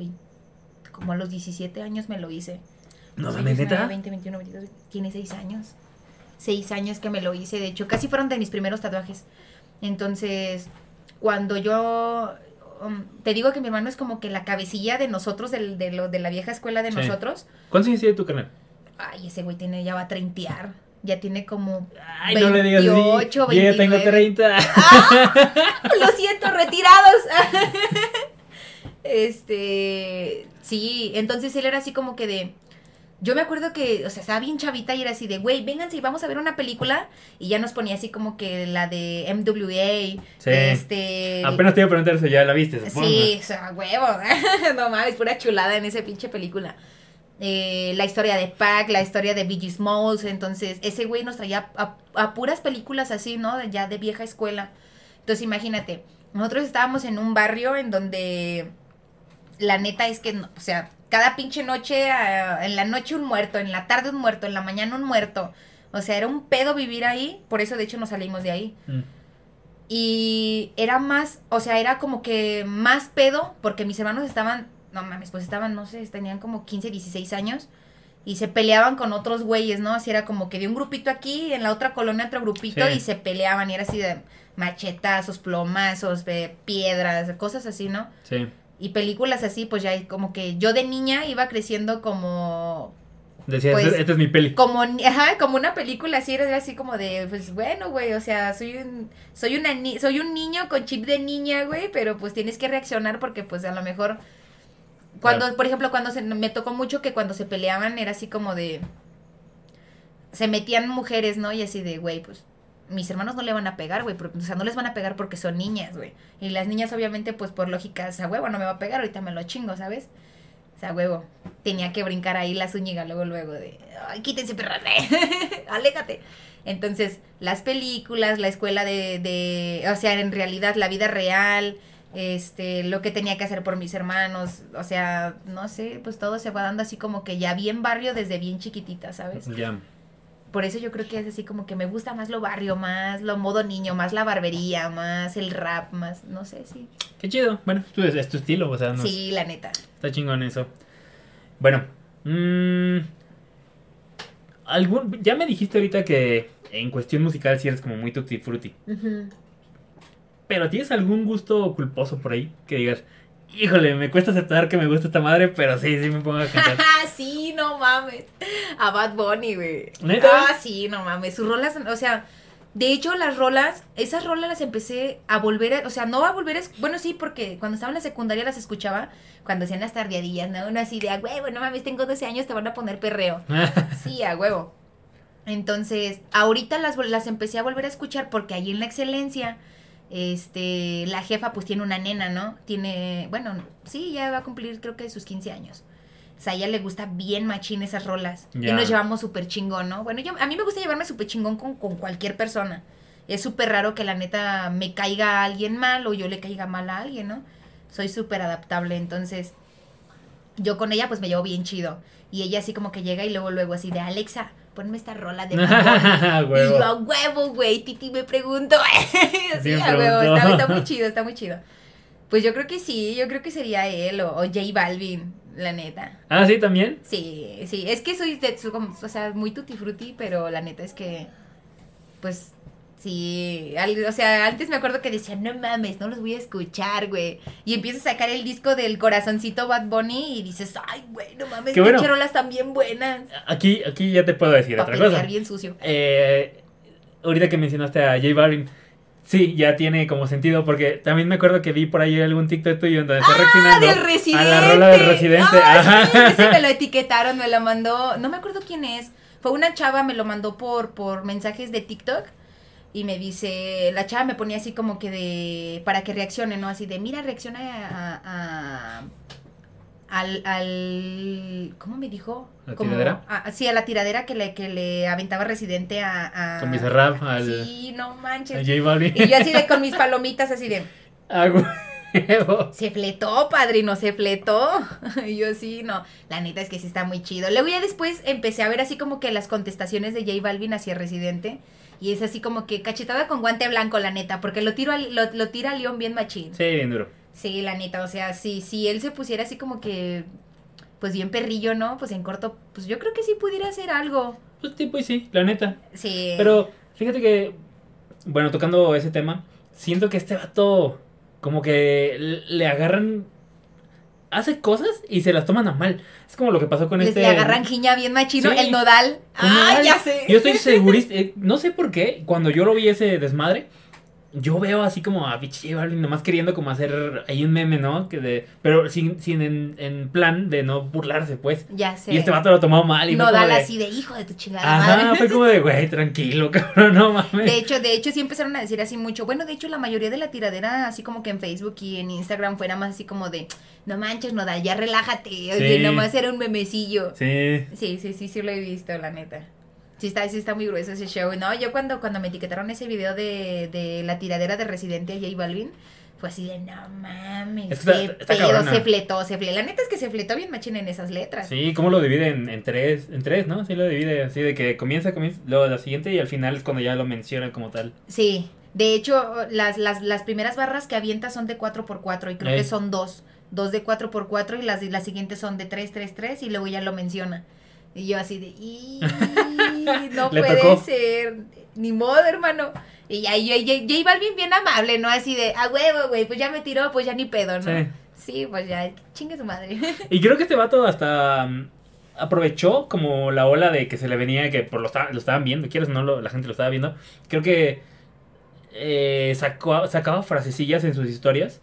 como a los 17 años me lo hice. No, mames, 19, ¿neta? 20, 21, 22, tiene seis años. Seis años que me lo hice, de hecho, casi fueron de mis primeros tatuajes. Entonces, cuando yo... um, te digo que mi hermano es como que la cabecilla de nosotros, del, de, lo, de la vieja escuela de Sí. nosotros. ¿Cuántos años tiene tu carnal? Ay, ese güey tiene, ya va a treintear. Ya tiene como... Ay, no le digas así. 28, Yo ya tengo 29. 30. [LAUGHS] Lo siento, retirados. [LAUGHS] este, sí, entonces él era así como que de... Yo me acuerdo que, o sea, estaba bien chavita y era así de, güey, vénganse y vamos a ver una película. Y ya nos ponía así como que la de MWA. Sí. Este... Apenas te iba a preguntar eso, ya la viste, supongo. Sí, o sea, huevo. [LAUGHS] no mames, pura chulada en esa pinche película. Eh, la historia de Pac, la historia de Biggie Smalls. Entonces, ese güey nos traía a, a puras películas así, ¿no? Ya de vieja escuela. Entonces, imagínate, nosotros estábamos en un barrio en donde la neta es que, no- o sea, cada pinche noche, ah, en la noche un muerto, en la tarde un muerto, en la mañana un muerto. O sea, era un pedo vivir ahí. Por eso, de hecho, nos salimos de ahí. Mm. Y era más, o sea, era como que más pedo, porque mis hermanos estaban, no mames, pues estaban, no sé, tenían como 15, 16 años. Y se peleaban con otros güeyes, ¿no? Así era como que de un grupito aquí, en la otra colonia otro grupito, Sí. y se peleaban. Y era así de machetazos, plomazos, de piedras, cosas así, ¿no? Sí. Y películas así, pues ya como que yo de niña iba creciendo como Decías, Pues, esta es mi peli. como ajá, como una película así era así como de pues bueno güey o sea soy un soy una ni- soy un niño con chip de niña güey pero pues tienes que reaccionar porque pues a lo mejor cuando Claro. por ejemplo cuando se me tocó mucho que cuando se peleaban era así como de se metían mujeres no y así de güey pues mis hermanos no le van a pegar, güey, o sea, no les van a pegar porque son niñas, güey. Y las niñas, obviamente, pues por lógica, o sea, huevo, no me va a pegar, ahorita me lo chingo, ¿sabes? O sea, huevo, tenía que brincar ahí la zúñiga luego, luego de, ay, quítense, perras, [LAUGHS] aléjate. Entonces, las películas, la escuela de, de, o sea, en realidad, la vida real, este, lo que tenía que hacer por mis hermanos, o sea, no sé, pues todo se va dando así como que ya bien barrio desde bien chiquitita, ¿sabes? Ya. Por eso yo creo que es así como que me gusta más lo barrio, más lo modo niño, más la barbería, más el rap, más, no sé, sí. Qué chido. Bueno, tú- es, es tu estilo, o sea, no, Sí, la neta. está chingón eso. Bueno, mm, algún, ya me dijiste ahorita que en cuestión musical sí eres como muy tutti frutti. Pero ¿tienes algún gusto culposo por ahí? Que digas, híjole, me cuesta aceptar que me gusta esta madre, pero sí, sí me pongo a cantar. [LAUGHS] sí, no mames. A Bad Bunny, güey. Ah, sí, no mames. Sus rolas, o sea, de hecho, las rolas, esas rolas las empecé a volver, a- o sea, no a volver a, bueno, sí, porque cuando estaba en la secundaria las escuchaba, cuando hacían las tardeadillas, ¿no? Uno así de, a huevo, no mames, tengo 12 años, te van a poner perreo. [LAUGHS] Sí, a huevo. Entonces, ahorita las, las empecé a volver a escuchar porque ahí en la excelencia, este, la jefa pues tiene una nena, ¿no? Tiene, bueno, sí, ya va a cumplir creo que sus 15 años. O sea, a ella le gusta bien machín esas rolas. Y nos llevamos súper chingón, ¿no? Bueno, yo, a mí me gusta llevarme súper chingón con, con cualquier persona. Es súper raro que la neta me caiga a alguien mal o yo le caiga mal a alguien, ¿no? Soy súper adaptable, entonces yo con ella pues me llevo bien chido. Y ella así como que llega y luego, luego así de Alexa, ponme esta rola de Bad Bunny". [LAUGHS] Huevo. Y yo a huevo, güey, Titi me pregunto. [LAUGHS] sí, a huevo, está muy [LAUGHS] chido, está muy chido. Pues yo creo que sí, yo creo que sería él o, o J Balvin, la neta. Ah, sí, también. Sí, sí, es que soy, de, o sea, muy tutti frutti, pero la neta es que, pues, sí, al- o sea, antes me acuerdo que decía, no mames, no los voy a escuchar, güey, y empiezas a sacar el disco del corazoncito Bad Bunny y dices, ay, güey, no mames, Qué bueno. rolas están bien buenas, Aquí, aquí ya te puedo decir otra cosa. bien sucio. Eh, ahorita que mencionaste a J Balvin, sí, ya tiene como sentido, porque también me acuerdo que vi por ahí algún TikTok tuyo en donde está Ah, reaccionando del residente. a la rola del residente. Ah, Ajá. sí, ese me lo etiquetaron, me lo mandó, no me acuerdo quién es. Fue una chava, me lo mandó por, por mensajes de TikTok. Y me dice, la chava me ponía así como que de, para que reaccione, ¿no? Así de, mira, reacciona a, a- al, al, ¿cómo me dijo? ¿La Como- tiradera? a- sí, a la tiradera que le, que le aventaba Residente a... a Con Bizarrap al, Sí, no a manches. J Balvin. Y yo así de, con mis palomitas así de... [LAUGHS] Ah, huevo. Se fletó, padrino, se fletó. [LAUGHS] Y yo sí, no. La neta es que sí está muy chido. Luego ya después empecé a ver así como que las contestaciones de J Balvin hacia Residente. Y es así como que cachetada con guante blanco, la neta. Porque lo, tiro al- lo, lo tira a León bien machín. Sí, bien duro. Sí, la neta. O sea, sí, si él se pusiera así como que pues bien perrillo, ¿no? Pues en corto, pues yo creo que sí pudiera hacer algo. Pues tipo y sí, la neta. Sí. Pero fíjate que, bueno, tocando ese tema, siento que este vato como que le agarran... Hace cosas y se las toman a mal. Es como lo que pasó con Les este... le agarran jiña bien machino, Sí. el nodal. Ah, ya sé. Yo estoy segurísimo, eh, no sé por qué, cuando yo lo vi ese desmadre, yo veo así como a Vichy nomás queriendo como hacer ahí un meme, ¿no? Que de, pero sin, sin en, en plan de no burlarse, pues. Ya sé. Y este vato lo tomó mal y como de, así de hijo de tu chingada Ajá, madre. fue como de, güey, tranquilo, [LAUGHS] cabrón, no mames. De hecho, de hecho sí empezaron a decir así mucho. Bueno, de hecho la mayoría de la tiradera, así como que en Facebook y en Instagram fuera más así como de, no manches, Nodal, ya relájate. Oye, Sí. nomás era un memecillo. Sí, Sí, sí, sí, sí lo he visto, la neta. Sí está, sí está muy grueso ese show. No, yo cuando, cuando me etiquetaron ese video de, de la tiradera de Residente a J Balvin, fue así de, no mames, Es que está- qué está pedo, cabrona. se fletó, se fletó. La neta es que se fletó bien machín en esas letras. sí, ¿cómo lo divide en, en tres? En tres, ¿no? Sí lo divide así de que comienza, comienza, luego la siguiente y al final es cuando ya lo menciona como tal. Sí, de hecho, las, las, las primeras barras que avienta son de 4x4 y creo que son dos. Dos de 4x4 y las, las siguientes son de 3-3-3 y luego ya lo menciona. Y yo así de, "Y, [LAUGHS] no puede tocó. ser, ni modo, hermano. Y ya, ya, J Balvin bien amable, ¿no? Así de, a huevo, güey, pues ya me tiró, pues ya ni pedo, ¿no? Sí. Sí, pues ya, chingue su madre. Y creo que este vato hasta mm, aprovechó como la ola de que se le venía, que por lo, lo estaban viendo, quieres o no, lo- la gente lo estaba viendo. Creo que eh, sacó, sacaba frasecillas en sus historias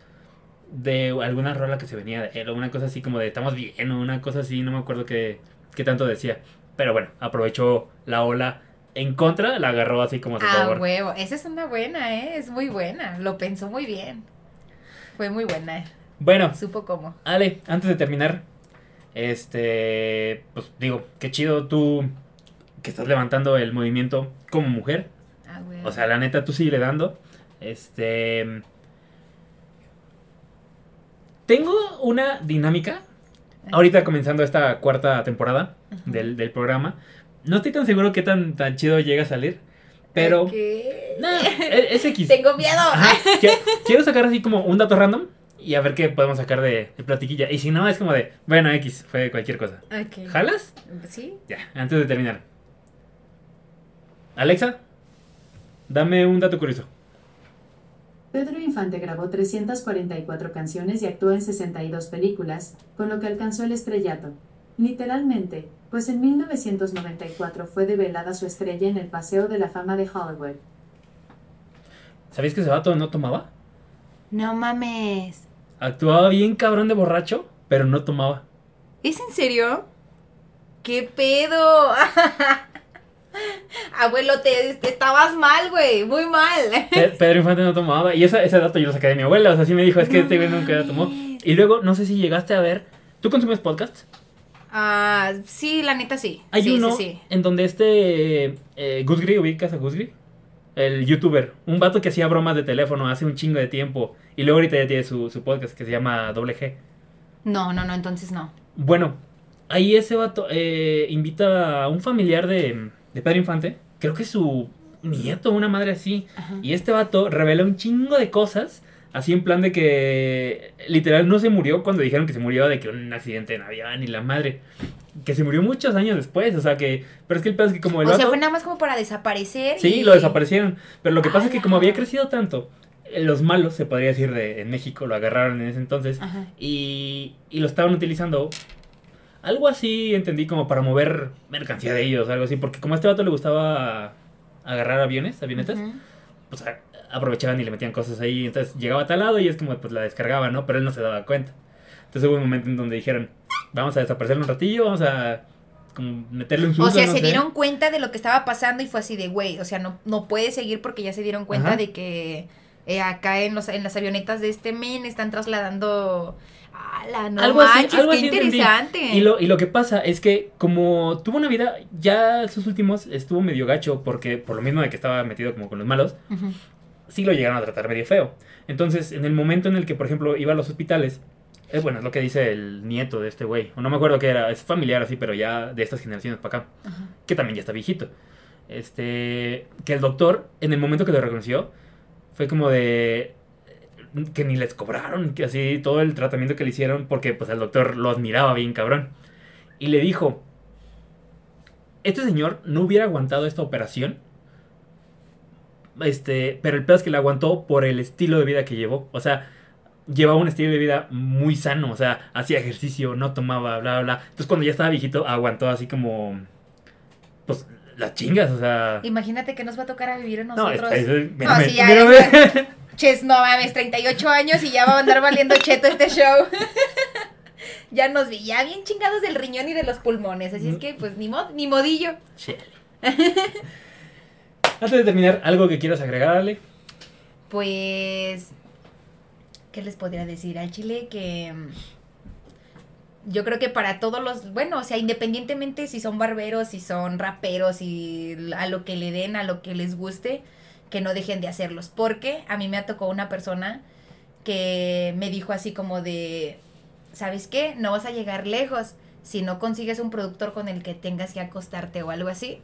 de alguna rola que se venía de él, o una cosa así como de estamos bien, o una cosa así, no me acuerdo qué, qué tanto decía. Pero bueno, aprovechó la ola en contra, la agarró así como a su Ah, favor. huevo, esa es una buena, ¿eh? Es muy buena, lo pensó muy bien. Fue muy buena, Bueno, supo cómo. Ale, antes de terminar, este, pues digo, qué chido tú que estás levantando el movimiento como mujer. Ah. O sea, la neta, tú sigue dando. Este, tengo una dinámica. Ahorita comenzando esta cuarta temporada del, del programa. No estoy tan seguro qué tan, tan chido llega a salir. Pero... ¿Qué? Nah, e- es X. [LAUGHS] Tengo miedo. Ajá, [LAUGHS] quiero, quiero sacar así como un dato random y a ver qué podemos sacar de, de platiquilla. Y si no, es como de, bueno, X, fue cualquier cosa. ¿Jalas? Sí. Ya, antes de terminar. Alexa, dame un dato curioso. Pedro Infante grabó 344 canciones y actuó en 62 películas, con lo que alcanzó el estrellato. Literalmente, pues en 1994 fue develada su estrella en el Paseo de la Fama de Hollywood. ¿Sabías que ese vato no tomaba? No mames. Actuaba bien cabrón de borracho, pero no tomaba. ¿Es en serio? ¿Qué pedo? [LAUGHS] Abuelo, te, te estabas mal, güey. Muy mal. Pe- Pedro Infante no tomaba. Y esa, ese dato yo lo saqué de mi abuela. O sea, sí me dijo, es que este güey nunca tomó. Y luego, no sé si llegaste a ver. ¿Tú consumes podcasts? Ah, sí, la neta sí. Hay sí, uno sí, sí. en donde este eh, Gusgri, ¿ubicas a Gusgri? El youtuber, un vato que hacía bromas de teléfono hace un chingo de tiempo y luego ahorita ya tiene su, su podcast que se llama Doble G. No, no, no, entonces no. Bueno, ahí ese vato eh, invita a un familiar de, de Pedro Infante, creo que su nieto, una madre así, Ajá. y este vato revela un chingo de cosas, así en plan de que literal no se murió cuando dijeron que se murió de que un accidente en avión y la madre. Que se murió muchos años después, o sea que... Pero es que el pedo es que como el o sea, fue nada más como para desaparecer. Sí, y- lo desaparecieron. Pero lo que pasa es que como había crecido tanto, eh, los malos, se podría decir, de, en México, lo agarraron en ese entonces y, y lo estaban utilizando. Algo así entendí como para mover mercancía de ellos, algo así. Porque como a este vato le gustaba agarrar aviones, avionetas, pues a- aprovechaban y le metían cosas ahí. Entonces llegaba a tal lado y es como pues la descargaba, ¿no? Pero él no se daba cuenta. Entonces hubo un momento en donde dijeron, vamos a desaparecerlo un ratillo, vamos a como meterle un susto. O sea, no se sé". dieron cuenta de lo que estaba pasando y fue así de, güey, o sea, no, no puede seguir porque ya se dieron cuenta Ajá. de que eh, acá en, los, en las avionetas de este men están trasladando... ¡Hala, no Algo así- manches, algo qué así entendí. interesante! Y lo, y lo que pasa es que como tuvo una vida, ya sus últimos estuvo medio gacho porque por lo mismo de que estaba metido como con los malos, sí lo llegaron a tratar medio feo. Entonces, en el momento en el que, por ejemplo, iba a los hospitales, es bueno, es lo que dice el nieto de este güey, o no me acuerdo qué era, es familiar así, pero ya de estas generaciones para acá, que también ya está viejito. Este, que el doctor, en el momento que lo reconoció, fue como de que ni les cobraron, que así todo el tratamiento que le hicieron, porque pues el doctor lo admiraba bien cabrón. y le dijo, este señor no hubiera aguantado esta operación. Este, pero el peor es que la aguantó por el estilo de vida que llevó. O sea, llevaba un estilo de vida muy sano. O sea, hacía ejercicio, no tomaba, bla, bla, bla. Entonces cuando ya estaba viejito, aguantó así como... Pues las chingas, o sea... Imagínate que nos va a tocar a vivir en No, nosotros. es- es- No, mírame, sí, ya, mírame. ya. [LAUGHS] Ches, no mames, 38 años y ya va a andar valiendo cheto este show. [LAUGHS] ya nos vi, ya bien chingados del riñón y de los pulmones. Así es que, pues, ni, mod, ni modillo. Chale. [LAUGHS] Antes de terminar, ¿algo que quieras agregar, Ale? Pues, ¿qué les podría decir al chile? Que mm, yo creo que para todos los, bueno, o sea, independientemente si son barberos, si son raperos, y a lo que le den, a lo que les guste, que no dejen de hacerlos. Porque a mí me ha tocado una persona que me dijo así como de, ¿sabes qué? No vas a llegar lejos si no consigues un productor con el que tengas que acostarte o algo así.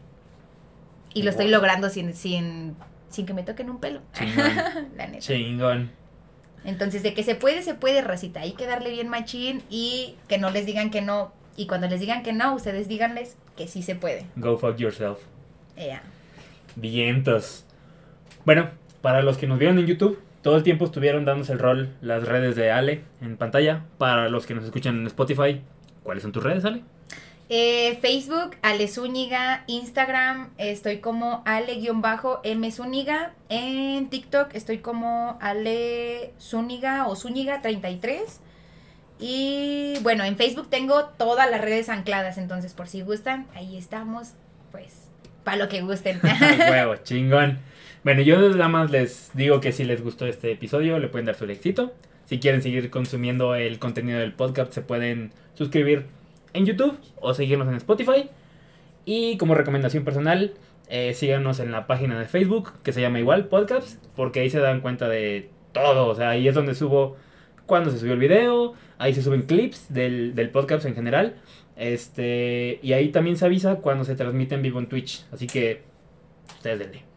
Y lo estoy logrando sin, sin, sin que me toquen un pelo. Chingón. [LAUGHS] La neta. Chingón. Entonces, de que se puede, se puede, racita. Hay que darle bien machín y que no les digan que no. Y cuando les digan que no, ustedes díganles que sí se puede. Go fuck yourself. Ea. Vientos. Bueno, para los que nos vieron en YouTube, todo el tiempo estuvieron dándose el rol las redes de Ale en pantalla. Para los que nos escuchan en Spotify, ¿cuáles son tus redes, Ale? Eh, Facebook, Ale Zúñiga. Instagram, estoy como Ale-M Zúñiga. En TikTok estoy como Ale Zúñiga o Zúñiga 33. Y bueno, en Facebook tengo todas las redes ancladas, entonces por si gustan, ahí estamos, pues, para lo que gusten. [LAUGHS] Huevo, chingón. Bueno, yo nada más les digo que si les gustó este episodio, le pueden dar su éxito. Si quieren seguir consumiendo el contenido del podcast, se pueden suscribir en YouTube o seguirnos en Spotify. Y como recomendación personal, eh, síganos en la página de Facebook, que se llama igual Podcast, porque ahí se dan cuenta de todo. O sea, ahí es donde subo cuando se subió el video, ahí se suben clips del, del podcast en general. Este, y ahí también se avisa cuando se transmite en vivo en Twitch. Así que, ustedes denle.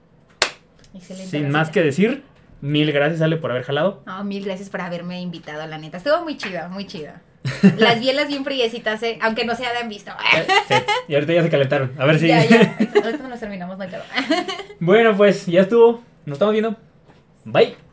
Excelente. Sin más que decir, mil gracias, Ale, por haber jalado. No, mil gracias por haberme invitado, la neta. Estuvo muy chido, muy chido. [LAUGHS] Las bielas bien friecitas, eh, aunque no se hayan visto. Sí, Y ahorita ya se calentaron. A ver [LAUGHS] si. Ya, ya. [LAUGHS] Ahorita nos terminamos, no hay bueno, pues ya estuvo. Nos estamos viendo. Bye.